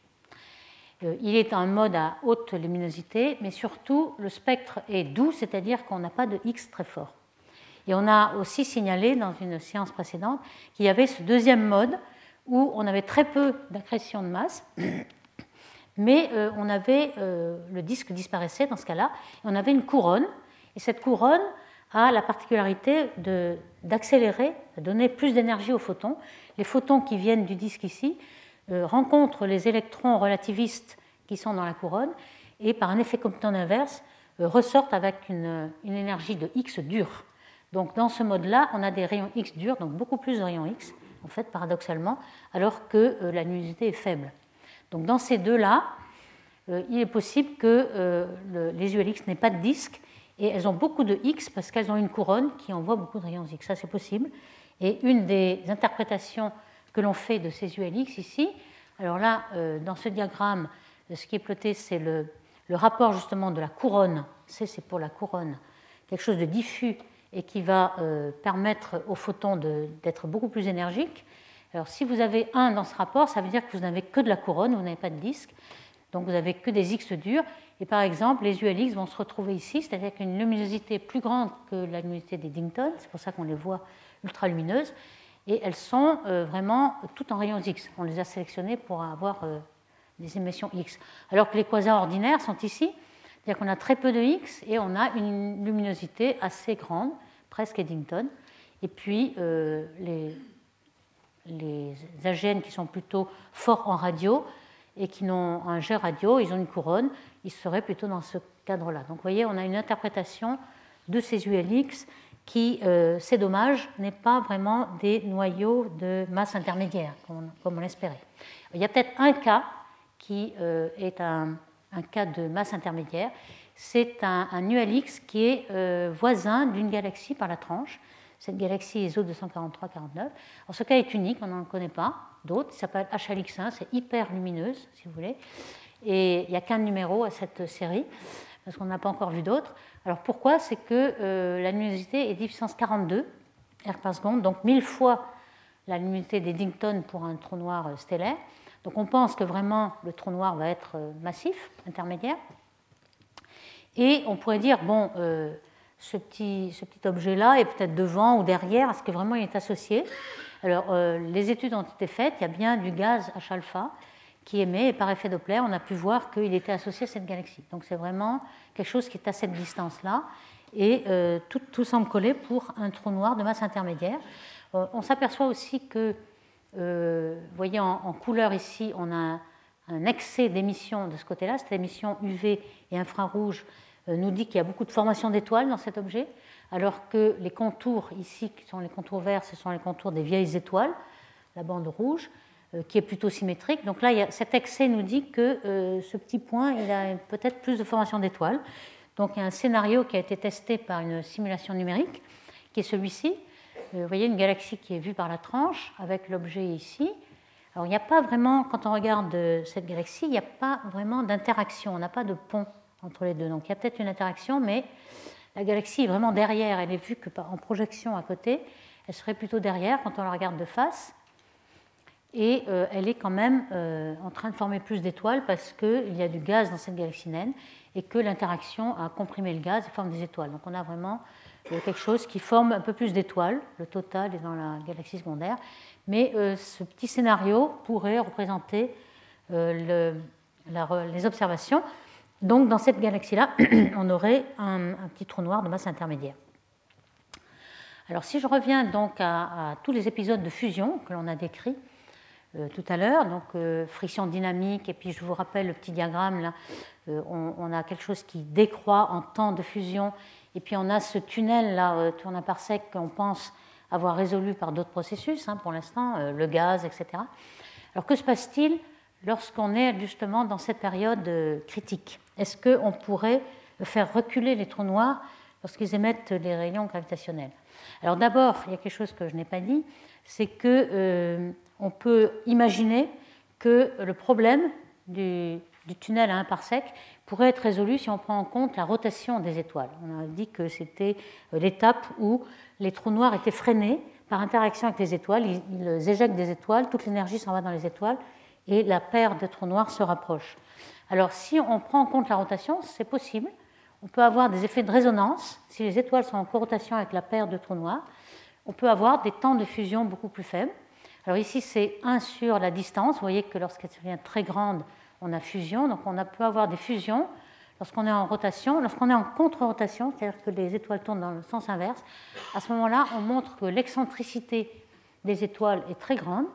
Euh, il est en mode à haute luminosité, mais surtout le spectre est doux, c'est-à-dire qu'on n'a pas de X très fort. Et on a aussi signalé dans une séance précédente qu'il y avait ce deuxième mode où on avait très peu d'accrétion de masse *coughs* mais euh, on avait, euh, le disque disparaissait dans ce cas-là, et on avait une couronne, et cette couronne a la particularité d'accélérer, de, donner plus d'énergie aux photons. Les photons qui viennent du disque ici euh, rencontrent les électrons relativistes qui sont dans la couronne, et par un effet Compton inverse, ressortent avec une, énergie de X dur. Donc dans ce mode-là, on a des rayons X durs, donc beaucoup plus de rayons X, en fait, paradoxalement, alors que la luminosité est faible. Donc dans ces deux-là, euh, il est possible que euh, les ULX n'aient pas de disque et elles ont beaucoup de X parce qu'elles ont une couronne qui envoie beaucoup de rayons X. Ça, c'est possible. Et une des interprétations que l'on fait de ces ULX ici, alors là, euh, dans ce diagramme, ce qui est ploté, c'est le, rapport justement de la couronne. C'est pour la couronne, quelque chose de diffus et qui va permettre aux photons d'être beaucoup plus énergiques. Alors si vous avez 1 dans ce rapport, ça veut dire que vous n'avez que de la couronne, vous n'avez pas de disque. Donc vous n'avez que des X durs. Et par exemple, les ULX vont se retrouver ici, c'est-à-dire qu'une luminosité plus grande que la luminosité d'Eddington, c'est pour ça qu'on les voit ultra lumineuses, et elles sont euh, vraiment toutes en rayons X. On les a sélectionnées pour avoir euh, des émissions X. Alors que les quasars ordinaires sont ici, c'est-à-dire qu'on a très peu de X et on a une luminosité assez grande, presque Eddington. Et puis euh, les, les AGN qui sont plutôt forts en radio et qui n'ont un jet radio, ils ont une couronne, ils seraient plutôt dans ce cadre-là. Donc vous voyez, on a une interprétation de ces ULX qui, euh, c'est dommage, n'est pas vraiment des noyaux de masse intermédiaire, comme on, l'espérait. Il y a peut-être un cas qui euh, est un, cas de masse intermédiaire. C'est un, ULX qui est euh, voisin d'une galaxie par la tranche cette galaxie ESO 243-49. ce cas est unique, on n'en connaît pas d'autres. Il s'appelle HLX1, c'est hyper lumineuse, si vous voulez. Et il n'y a qu'un numéro à cette série, parce qu'on n'a pas encore vu d'autres. Alors pourquoi? C'est que euh, la luminosité est 10 puissance 42 R par seconde, donc 1000 fois la luminosité d'Eddington pour un trou noir euh, stellaire. Donc on pense que vraiment le trou noir va être euh, massif, intermédiaire. Et on pourrait dire, bon, ce petit, objet-là est peut-être devant ou derrière, est-ce que vraiment il est associé? Alors, les études ont été faites, il y a bien du gaz H-alpha qui émet, et par effet Doppler, on a pu voir qu'il était associé à cette galaxie. Donc, c'est vraiment quelque chose qui est à cette distance-là, et euh, tout, semble coller pour un trou noir de masse intermédiaire. Euh, on s'aperçoit aussi que, vous voyez en, couleur ici, on a un excès d'émission de ce côté-là, cette émission UV et infrarouge euh, nous dit qu'il y a beaucoup de formation d'étoiles dans cet objet, alors que les contours ici, qui sont les contours verts, ce sont les contours des vieilles étoiles, la bande rouge, euh, qui est plutôt symétrique. Donc là, cet excès nous dit que euh, ce petit point, il a peut-être plus de formation d'étoiles. Donc il y a un scénario qui a été testé par une simulation numérique, qui est celui-ci. Vous voyez une galaxie qui est vue par la tranche, avec l'objet ici. Alors il n'y a pas vraiment, quand on regarde cette galaxie, il n'y a pas vraiment d'interaction, on n'a pas de pont entre les deux. Donc il y a peut-être une interaction, mais la galaxie est vraiment derrière. Elle est vue que en projection à côté. Elle serait plutôt derrière quand on la regarde de face. Et euh, elle est quand même euh, en train de former plus d'étoiles parce qu'il y a du gaz dans cette galaxie naine et que l'interaction a comprimé le gaz et forme des étoiles. Donc on a vraiment quelque chose qui forme un peu plus d'étoiles. Le total est dans la galaxie secondaire. Mais ce petit scénario pourrait représenter le, les observations. Donc dans cette galaxie-là, *clears throat* on aurait un, petit trou noir de masse intermédiaire. Alors si je reviens donc à, tous les épisodes de fusion que l'on a décrits euh, tout à l'heure, donc euh, friction dynamique, et puis je vous rappelle le petit diagramme là, euh, on, a quelque chose qui décroît en temps de fusion, et puis on a ce tunnel là, tourne par sec qu'on pense avoir résolu par d'autres processus, hein, pour l'instant, le gaz, etc. Alors que se passe-t-il lorsqu'on est justement dans cette période critique? Est-ce qu'on pourrait faire reculer les trous noirs lorsqu'ils émettent les rayons gravitationnels? Alors d'abord, il y a quelque chose que je n'ai pas dit, c'est que euh, on peut imaginer que le problème du, tunnel à 1 parsec pourrait être résolu si on prend en compte la rotation des étoiles. On a dit que c'était euh, l'étape où les trous noirs étaient freinés par interaction avec les étoiles. Ils, éjectent des étoiles, toute l'énergie s'en va dans les étoiles et la paire de trous noirs se rapproche. Alors si on prend en compte la rotation, c'est possible, on peut avoir des effets de résonance. Si les étoiles sont en corrotation avec la paire de trous noirs, on peut avoir des temps de fusion beaucoup plus faibles. Alors ici, c'est 1 sur la distance. Vous voyez que lorsqu'elle devient très grande, on a fusion. Donc on peut avoir des fusions lorsqu'on est en rotation. Lorsqu'on est en contre-rotation, c'est-à-dire que les étoiles tournent dans le sens inverse, à ce moment-là, on montre que l'excentricité des étoiles est très grande.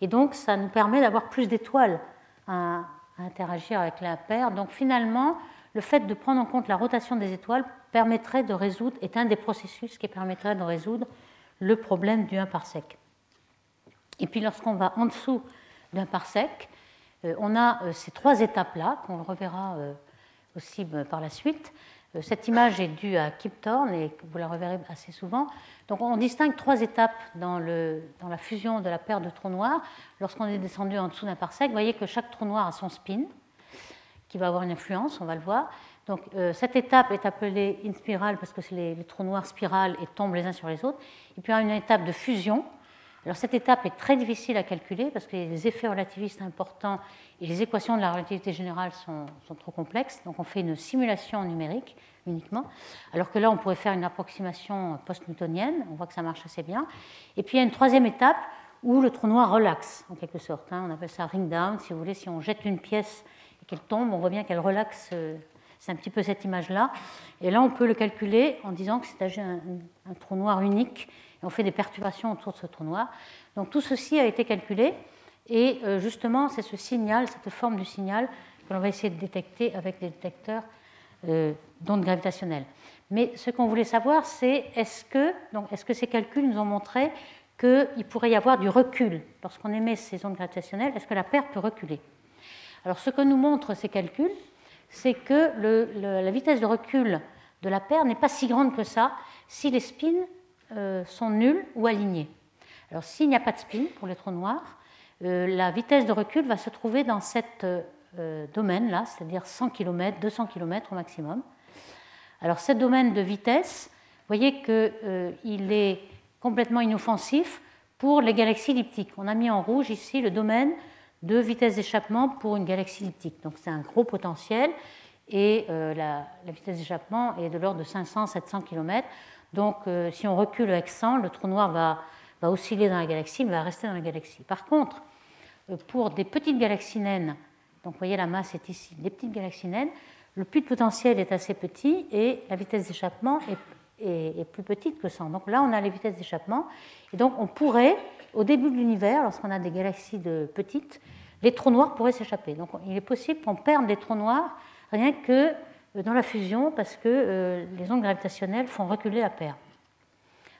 Et donc, ça nous permet d'avoir plus d'étoiles à, interagir avec la paire. Donc finalement, le fait de prendre en compte la rotation des étoiles permettrait de résoudre, est un des processus qui permettrait de résoudre le problème du 1 parsec. Et puis lorsqu'on va en dessous d'un parsec, euh, on a euh, ces trois étapes-là, qu'on reverra euh, aussi par la suite. Cette image est due à Kip Thorne et vous la reverrez assez souvent. Donc on distingue trois étapes dans, la fusion de la paire de trous noirs. Lorsqu'on est descendu en dessous d'un parsec, vous voyez que chaque trou noir a son spin qui va avoir une influence, on va le voir. Donc cette étape est appelée in spirale parce que c'est les, trous noirs spirales et tombent les uns sur les autres. Et puis y a une étape de fusion. Alors cette étape est très difficile à calculer parce que les effets relativistes importants et les équations de la relativité générale sont, trop complexes. Donc on fait une simulation numérique uniquement. Alors que là on pourrait faire une approximation post-newtonienne. On voit que ça marche assez bien. Et puis il y a une troisième étape où le trou noir relaxe en quelque sorte. Hein. On appelle ça ring down. Si vous voulez, si on jette une pièce qu'elle tombe, on voit bien qu'elle relaxe. Euh, c'est un petit peu cette image-là. Et là, on peut le calculer en disant que c'est un, trou noir unique. On fait des perturbations autour de ce trou noir. Donc tout ceci a été calculé. Et euh, justement, c'est ce signal, cette forme du signal que l'on va essayer de détecter avec des détecteurs euh, d'ondes gravitationnelles. Mais ce qu'on voulait savoir, c'est est-ce que, est que ces calculs nous ont montré qu'il pourrait y avoir du recul lorsqu'on émet ces ondes gravitationnelles? Est-ce que la paire peut reculer? Alors ce que nous montrent ces calculs, c'est que la vitesse de recul de la paire n'est pas si grande que ça si les spins sont nuls ou alignés. Alors s'il n'y a pas de spin pour les trous noirs, euh, la vitesse de recul va se trouver dans cet euh, domaine-là, c'est-à-dire 100 km, 200 km au maximum. Alors ce domaine de vitesse, vous voyez qu'il est complètement inoffensif pour les galaxies elliptiques. On a mis en rouge ici le domaine de vitesse d'échappement pour une galaxie elliptique. Donc c'est un gros potentiel et euh, la, vitesse d'échappement est de l'ordre de 500-700 km. Donc euh, si on recule avec 100, le trou noir va, osciller dans la galaxie, mais va rester dans la galaxie. Par contre, euh, pour des petites galaxies naines, donc vous voyez la masse est ici, des petites galaxies naines, le puits de potentiel est assez petit et la vitesse d'échappement est, plus petite que 100. Donc là, on a les vitesses d'échappement. Et donc on pourrait au début de l'univers, lorsqu'on a des galaxies de petites, les trous noirs pourraient s'échapper. Donc il est possible qu'on perde des trous noirs rien que dans la fusion parce que euh, les ondes gravitationnelles font reculer la paire.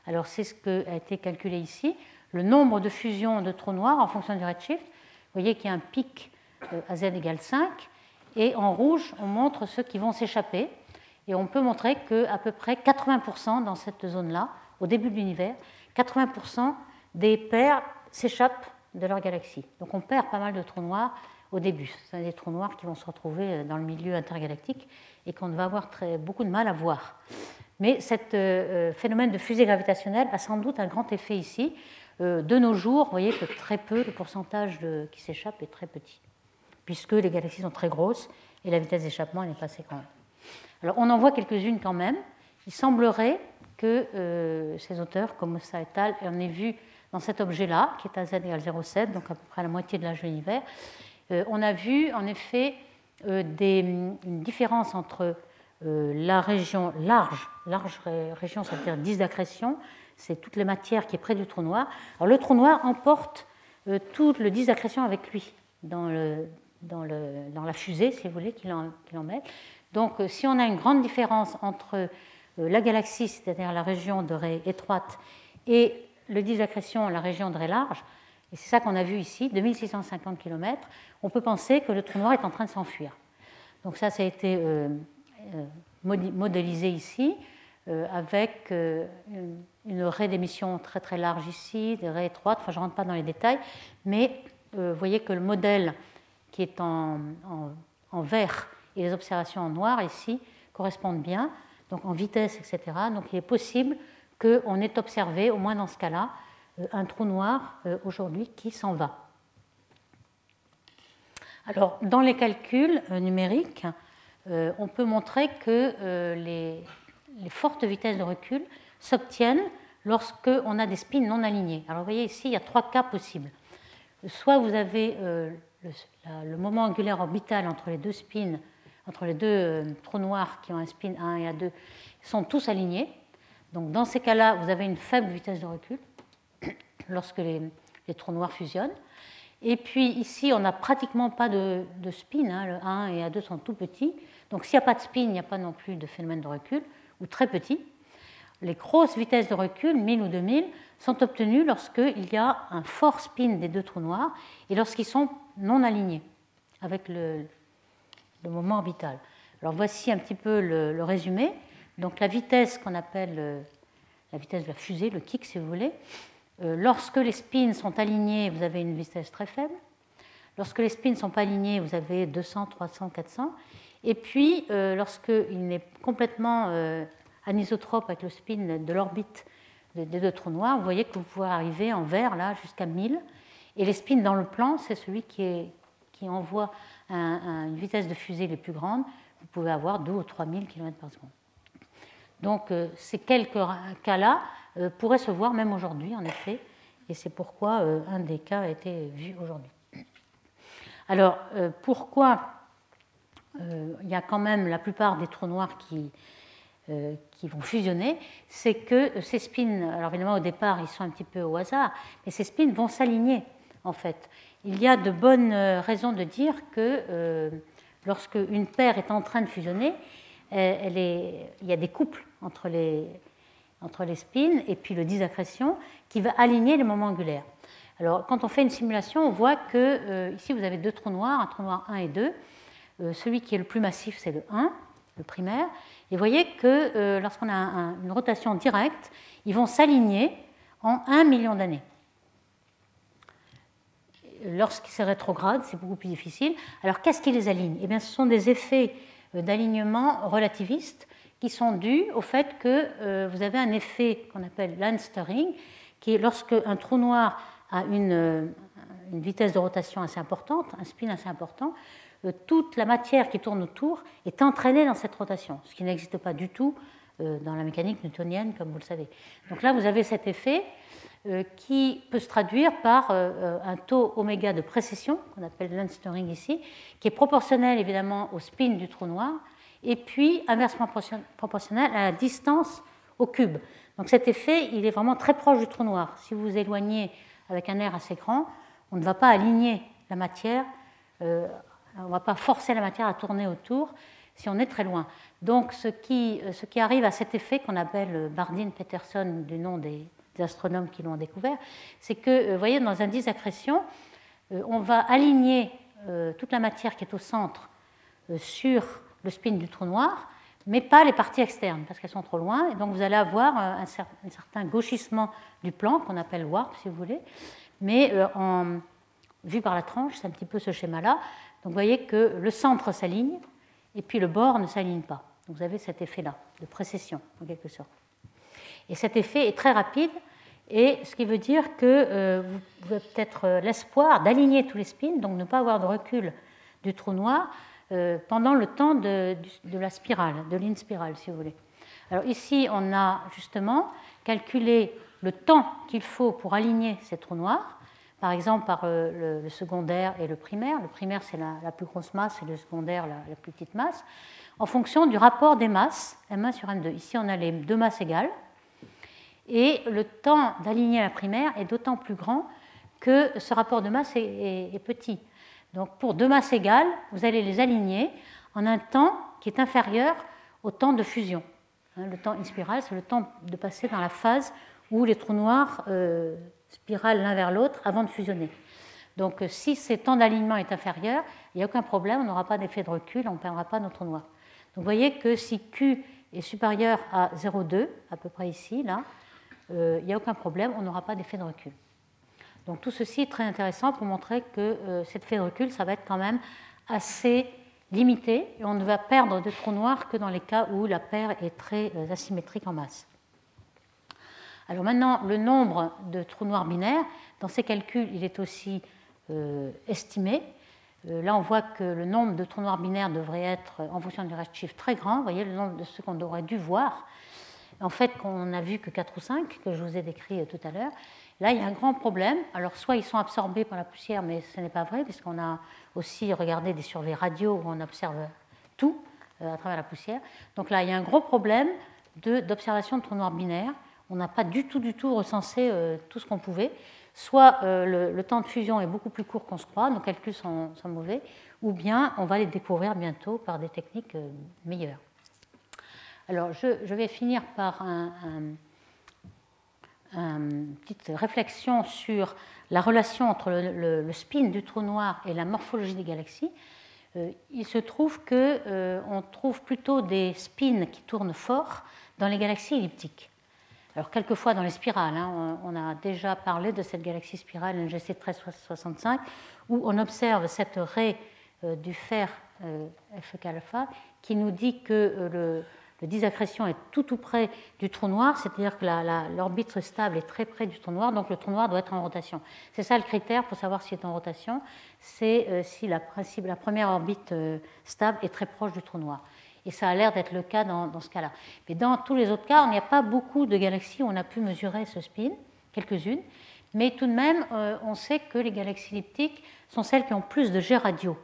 Alors c'est ce qui a été calculé ici. Le nombre de fusions de trous noirs en fonction du redshift. Vous voyez qu'il y a un pic euh, à z égale 5. Et en rouge, on montre ceux qui vont s'échapper. Et on peut montrer qu'à peu près 80% dans cette zone-là, au début de l'univers, 80% des paires s'échappent de leur galaxie. Donc on perd pas mal de trous noirs au début. Ce sont des trous noirs qui vont se retrouver euh, dans le milieu intergalactique et qu'on va avoir beaucoup de mal à voir. Mais ce euh, euh, phénomène de fusée gravitationnelle a sans doute un grand effet ici. de nos jours, vous voyez que très peu, le pourcentage qui s'échappe est très petit, puisque les galaxies sont très grosses et la vitesse d'échappement n'est pas assez grande. Alors on en voit quelques-unes quand même. Il semblerait que ces auteurs, comme Mossa et al., en aient vu dans cet objet-là, qui est à z égale 0,7, donc à peu près la moitié de l'âge de l'univers, on a vu en effet une différence entre euh, la région large, large région, ça veut dire 10 d'accrétion, c'est toutes les matières qui est près du trou noir. Alors le trou noir emporte euh, tout le 10 d'accrétion avec lui dans, la fusée, si vous voulez, qu'il en, met. Donc euh, si on a une grande différence entre la galaxie, c'est-à-dire la région de raie étroite, et le 10 d'accrétion, la région de raie large, et c'est ça qu'on a vu ici, 2650 km, on peut penser que le trou noir est en train de s'enfuir. Donc ça, ça a été euh, modélisé ici, euh, avec euh, une raie d'émission très très large ici, des raies étroites, enfin je ne rentre pas dans les détails, mais vous voyez que le modèle qui est en, vert et les observations en noir ici correspondent bien, donc en vitesse, etc. Donc il est possible qu'on ait observé, au moins dans ce cas-là, un trou noir aujourd'hui qui s'en va. Alors, dans les calculs numériques, euh, on peut montrer que euh, les, fortes vitesses de recul s'obtiennent lorsqu'on a des spins non alignés. Alors vous voyez ici, il y a trois cas possibles. Soit vous avez euh, le, moment angulaire orbital entre les deux spins, entre les deux trous noirs qui ont un spin A1 et A2, sont tous alignés. Donc dans ces cas-là, vous avez une faible vitesse de recul lorsque les, trous noirs fusionnent. Et puis ici, on n'a pratiquement pas de, spin, hein. le A1 et A2 sont tout petits. Donc s'il n'y a pas de spin, il n'y a pas non plus de phénomène de recul, ou très petit. Les grosses vitesses de recul, 1000 ou 2000, sont obtenues lorsqu'il y a un fort spin des deux trous noirs et lorsqu'ils sont non alignés avec le, moment orbital. Alors voici un petit peu le, résumé. Donc la vitesse qu'on appelle euh, la vitesse de la fusée, le kick si vous voulez, lorsque les spins sont alignés, vous avez une vitesse très faible. Lorsque les spins ne sont pas alignés, vous avez 200, 300, 400. Et puis, euh, lorsqu'il est complètement euh, anisotrope avec le spin de l'orbite des deux trous noirs, vous voyez que vous pouvez arriver en vert là jusqu'à 1000. Et les spins dans le plan, c'est celui qui, envoie une vitesse de fusée les plus grandes. Vous pouvez avoir 2 ou 3000 km par seconde. Donc, euh, ces quelques cas-là pourraient se voir même aujourd'hui, en effet. Et c'est pourquoi un des cas a été vu aujourd'hui. Alors, pourquoi euh, il y a quand même la plupart des trous noirs qui, euh, qui vont fusionner, c'est que ces spins, alors évidemment au départ ils sont un petit peu au hasard, mais ces spins vont s'aligner en fait. Il y a de bonnes euh, raisons de dire que lorsque une paire est en train de fusionner, il y a des couples entre les, entre les spins et puis le disaccrétion qui va aligner les moments angulaires. Alors quand on fait une simulation, on voit que ici vous avez deux trous noirs, un trou noir 1 et 2, euh, celui qui est le plus massif, c'est le 1, le primaire. Et vous voyez que euh, lorsqu'on a une rotation directe, ils vont s'aligner en 1 million d'années. Lorsqu'ils sont rétrogrades, c'est beaucoup plus difficile. Alors qu'est-ce qui les aligne? Eh bien, ce sont des effets euh, d'alignement relativistes qui sont dus au fait que vous avez un effet qu'on appelle Landstering, qui est lorsque un trou noir a une, une vitesse de rotation assez importante, un spin assez important, euh, toute la matière qui tourne autour est entraînée dans cette rotation, ce qui n'existe pas du tout euh, dans la mécanique newtonienne, comme vous le savez. Donc là, vous avez cet effet euh, qui peut se traduire par un taux oméga de précession, qu'on appelle l'unstering ici, qui est proportionnel évidemment au spin du trou noir, et puis inversement proportionnel à la distance au cube. Donc cet effet, il est vraiment très proche du trou noir. Si vous vous éloignez avec un air assez grand, on ne va pas aligner la matière on ne va pas forcer la matière à tourner autour si on est très loin. Donc ce qui, ce qui arrive à cet effet qu'on appelle Bardeen-Peterson du nom des, astronomes qui l'ont découvert, c'est que, euh, vous voyez, dans un disque d'accrétion, euh, on va aligner euh, toute la matière qui est au centre sur le spin du trou noir, mais pas les parties externes, parce qu'elles sont trop loin. Et donc vous allez avoir un, certain gauchissement du plan, qu'on appelle warp, si vous voulez, mais en, vu par la tranche, c'est un petit peu ce schéma-là. Donc vous voyez que le centre s'aligne et puis le bord ne s'aligne pas. Donc vous avez cet effet-là de précession en quelque sorte. Et cet effet est très rapide Et ce qui veut dire que vous avez peut-être l'espoir d'aligner tous les spins, donc ne pas avoir de recul du trou noir pendant le temps de, la spirale, de l'inspirale, si vous voulez. Alors ici, on a justement calculé le temps qu'il faut pour aligner ces trous noirs, par exemple par euh, le, secondaire et le primaire. Le primaire, c'est la, plus grosse masse et le secondaire, la, plus petite masse, en fonction du rapport des masses, M1 sur M2. Ici, on a les deux masses égales. Et le temps d'aligner la primaire est d'autant plus grand que ce rapport de masse est, petit. Donc pour deux masses égales, vous allez les aligner en un temps qui est inférieur au temps de fusion. Hein, le temps inspiral, c'est le temps de passer dans la phase où les trous noirs euh, spiralent l'un vers l'autre avant de fusionner. Donc euh, si ce temps d'alignement est inférieur, il n'y a aucun problème, on n'aura pas d'effet de recul, on ne perdra pas notre trou noir. Donc vous voyez que si Q est supérieur à 0,2, à peu près ici, là, euh, il n'y a aucun problème, on n'aura pas d'effet de recul. Donc tout ceci est très intéressant pour montrer que cet effet de recul, ça va être quand même assez limité et on ne va perdre de trous noirs que dans les cas où la paire est très euh, asymétrique en masse. Alors maintenant, le nombre de trous noirs binaires, dans ces calculs, il est aussi euh, estimé. Euh, là, on voit que le nombre de trous noirs binaires devrait être, en fonction du redshift, très grand. Vous voyez le nombre de ceux qu'on aurait dû voir. En fait, qu'on n'a vu que 4 ou 5, que je vous ai décrit tout à l'heure. Là, il y a un grand problème. Alors, soit ils sont absorbés par la poussière, mais ce n'est pas vrai, puisqu'on a aussi regardé des surveys radio où on observe tout euh, à travers la poussière. Donc là, il y a un gros problème d'observation de, trous noirs binaires. On n'a pas du tout, du tout recensé euh, tout ce qu'on pouvait. Soit euh, le, temps de fusion est beaucoup plus court qu'on se croit, nos calculs sont, mauvais, ou bien on va les découvrir bientôt par des techniques meilleures. Alors, je, vais finir par un une petite réflexion sur la relation entre le, spin du trou noir et la morphologie des galaxies. Euh, il se trouve qu'on euh, trouve plutôt des spins qui tournent fort dans les galaxies elliptiques. Alors, quelquefois dans les spirales, hein, on, a déjà parlé de cette galaxie spirale NGC 1365, où on observe cette raie euh, du fer FK alpha qui nous dit que le, le disaccrétion est tout tout près du trou noir, c'est-à-dire que l'orbite stable est très près du trou noir, donc le trou noir doit être en rotation. C'est ça le critère pour savoir s'il est en rotation, c'est euh, si la, première orbite euh, stable est très proche du trou noir. Et ça a l'air d'être le cas dans, ce cas-là. Mais dans tous les autres cas, il n'y a pas beaucoup de galaxies où on a pu mesurer ce spin, quelques-unes, mais tout de même, euh, on sait que les galaxies elliptiques sont celles qui ont plus de G radio.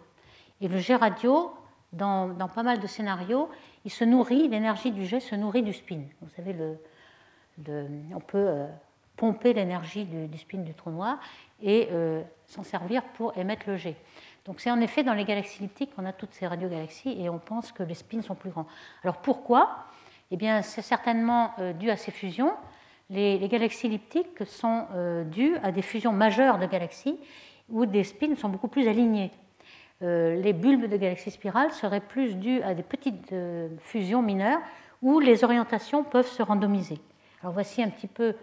Et le G radio, dans pas mal de scénarios, il se nourrit, l'énergie du jet se nourrit du spin. Vous savez, le, on peut euh, pomper l'énergie du, spin du trou noir et euh, s'en servir pour émettre le jet. Donc c'est en effet dans les galaxies elliptiques qu'on a toutes ces radiogalaxies et on pense que les spins sont plus grands. Alors pourquoi? Eh bien c'est certainement euh, dû à ces fusions. Les, les galaxies elliptiques sont dues à des fusions majeures de galaxies où des spins sont beaucoup plus alignés. Euh, les bulbes de galaxies spirales seraient plus dus à des petites euh, fusions mineures où les orientations peuvent se randomiser. Alors voici un petit peu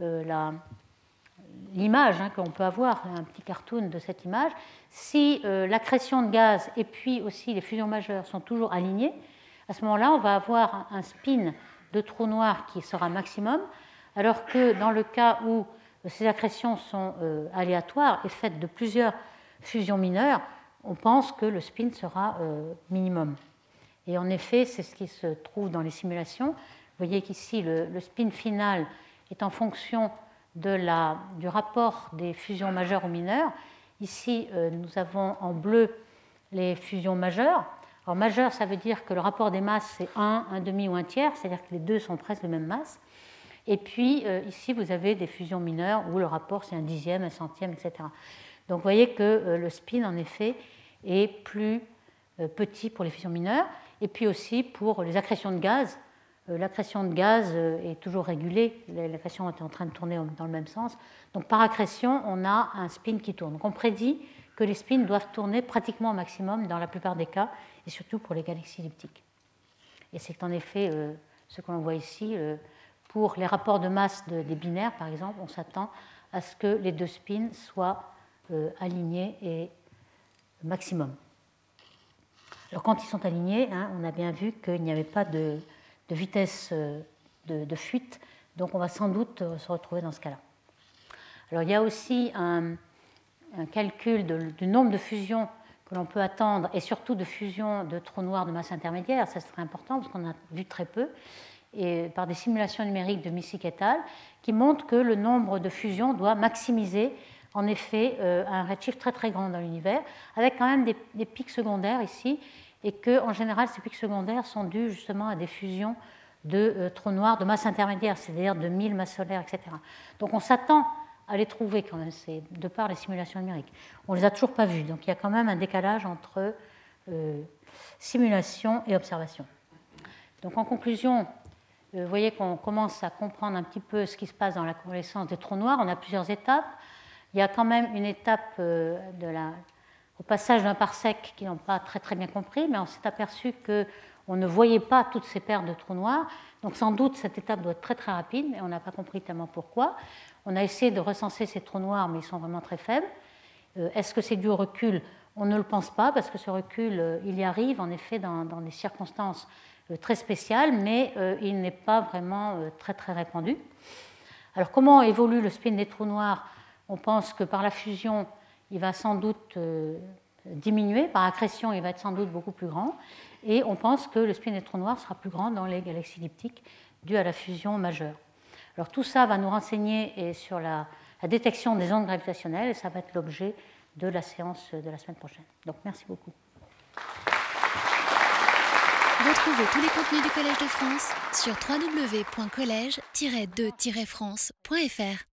euh, l'image hein, qu'on peut avoir, un petit cartoon de cette image. Si l'accrétion de gaz et puis aussi les fusions majeures sont toujours alignées, à ce moment-là, on va avoir un spin de trou noir qui sera maximum, alors que dans le cas où ces accrétions sont aléatoires et faites de plusieurs fusions mineures, on pense que le spin sera euh, minimum. Et en effet, c'est ce qui se trouve dans les simulations. Vous voyez qu'ici, le, spin final est en fonction du rapport des fusions majeures ou mineures. Ici, euh, nous avons en bleu les fusions majeures. Alors, majeure, ça veut dire que le rapport des masses, c'est 1, 1 demi ou 1 tiers, c'est-à-dire que les deux sont presque de même masse. Et puis, euh, ici, vous avez des fusions mineures où le rapport, c'est un dixième, un centième, etc. Donc vous voyez que euh, le spin, en effet, est plus euh, petit pour les fusions mineures, et puis aussi pour les accrétions de gaz. Euh, l'accrétion de gaz est toujours régulée, l'accrétion est en train de tourner dans le même sens. Donc par accrétion, on a un spin qui tourne. Donc on prédit que les spins doivent tourner pratiquement au maximum dans la plupart des cas, et surtout pour les galaxies elliptiques. Et c'est en effet ce que l'on voit ici. Pour les rapports de masse des binaires, par exemple, on s'attend à ce que les deux spins soient alignés et maximum. Alors quand ils sont alignés, hein, on a bien vu qu'il n'y avait pas de, vitesse euh, de, fuite, donc on va sans doute euh, se retrouver dans ce cas-là. Alors il y a aussi un, calcul du nombre de fusions que l'on peut attendre et surtout de fusions de trous noirs de masse intermédiaire. Ça, très important parce qu'on a vu très peu. Et par des simulations numériques de Missick et al. qui montrent que le nombre de fusions doit maximiser en effet euh, un redshift très très grand dans l'univers, avec quand même des, pics secondaires ici, et que en général ces pics secondaires sont dus justement à des fusions de euh, trous noirs de masse intermédiaire, c'est-à-dire de 1000 masses solaires, etc. Donc on s'attend à les trouver quand même, c'est de par les simulations numériques. On ne les a toujours pas vus, donc il y a quand même un décalage entre euh, simulation et observation. Donc en conclusion, vous voyez qu'on commence à comprendre un petit peu ce qui se passe dans la convalescence des trous noirs. On a plusieurs étapes. Il y a quand même une étape euh, au passage d'un parsec qui n'ont pas très très bien compris, mais on s'est aperçu qu'on ne voyait pas toutes ces paires de trous noirs. Donc sans doute cette étape doit être très très rapide, mais on n'a pas compris tellement pourquoi. On a essayé de recenser ces trous noirs, mais ils sont vraiment très faibles. Euh, est-ce que c'est dû au recul? On ne le pense pas, parce que ce recul, euh, il y arrive en effet dans, dans des circonstances très spéciales, mais il n'est pas vraiment très très répandu. Alors comment évolue le spin des trous noirs? On pense que par la fusion, il va sans doute euh, diminuer, par accrétion, il va être sans doute beaucoup plus grand, et on pense que le spin des trous noirs sera plus grand dans les galaxies elliptiques dues à la fusion majeure. Alors tout ça va nous renseigner sur la, détection des ondes gravitationnelles, et ça va être l'objet de la séance de la semaine prochaine. Donc merci beaucoup. Retrouvez tous les contenus du Collège de France sur www.colège-2-france.fr.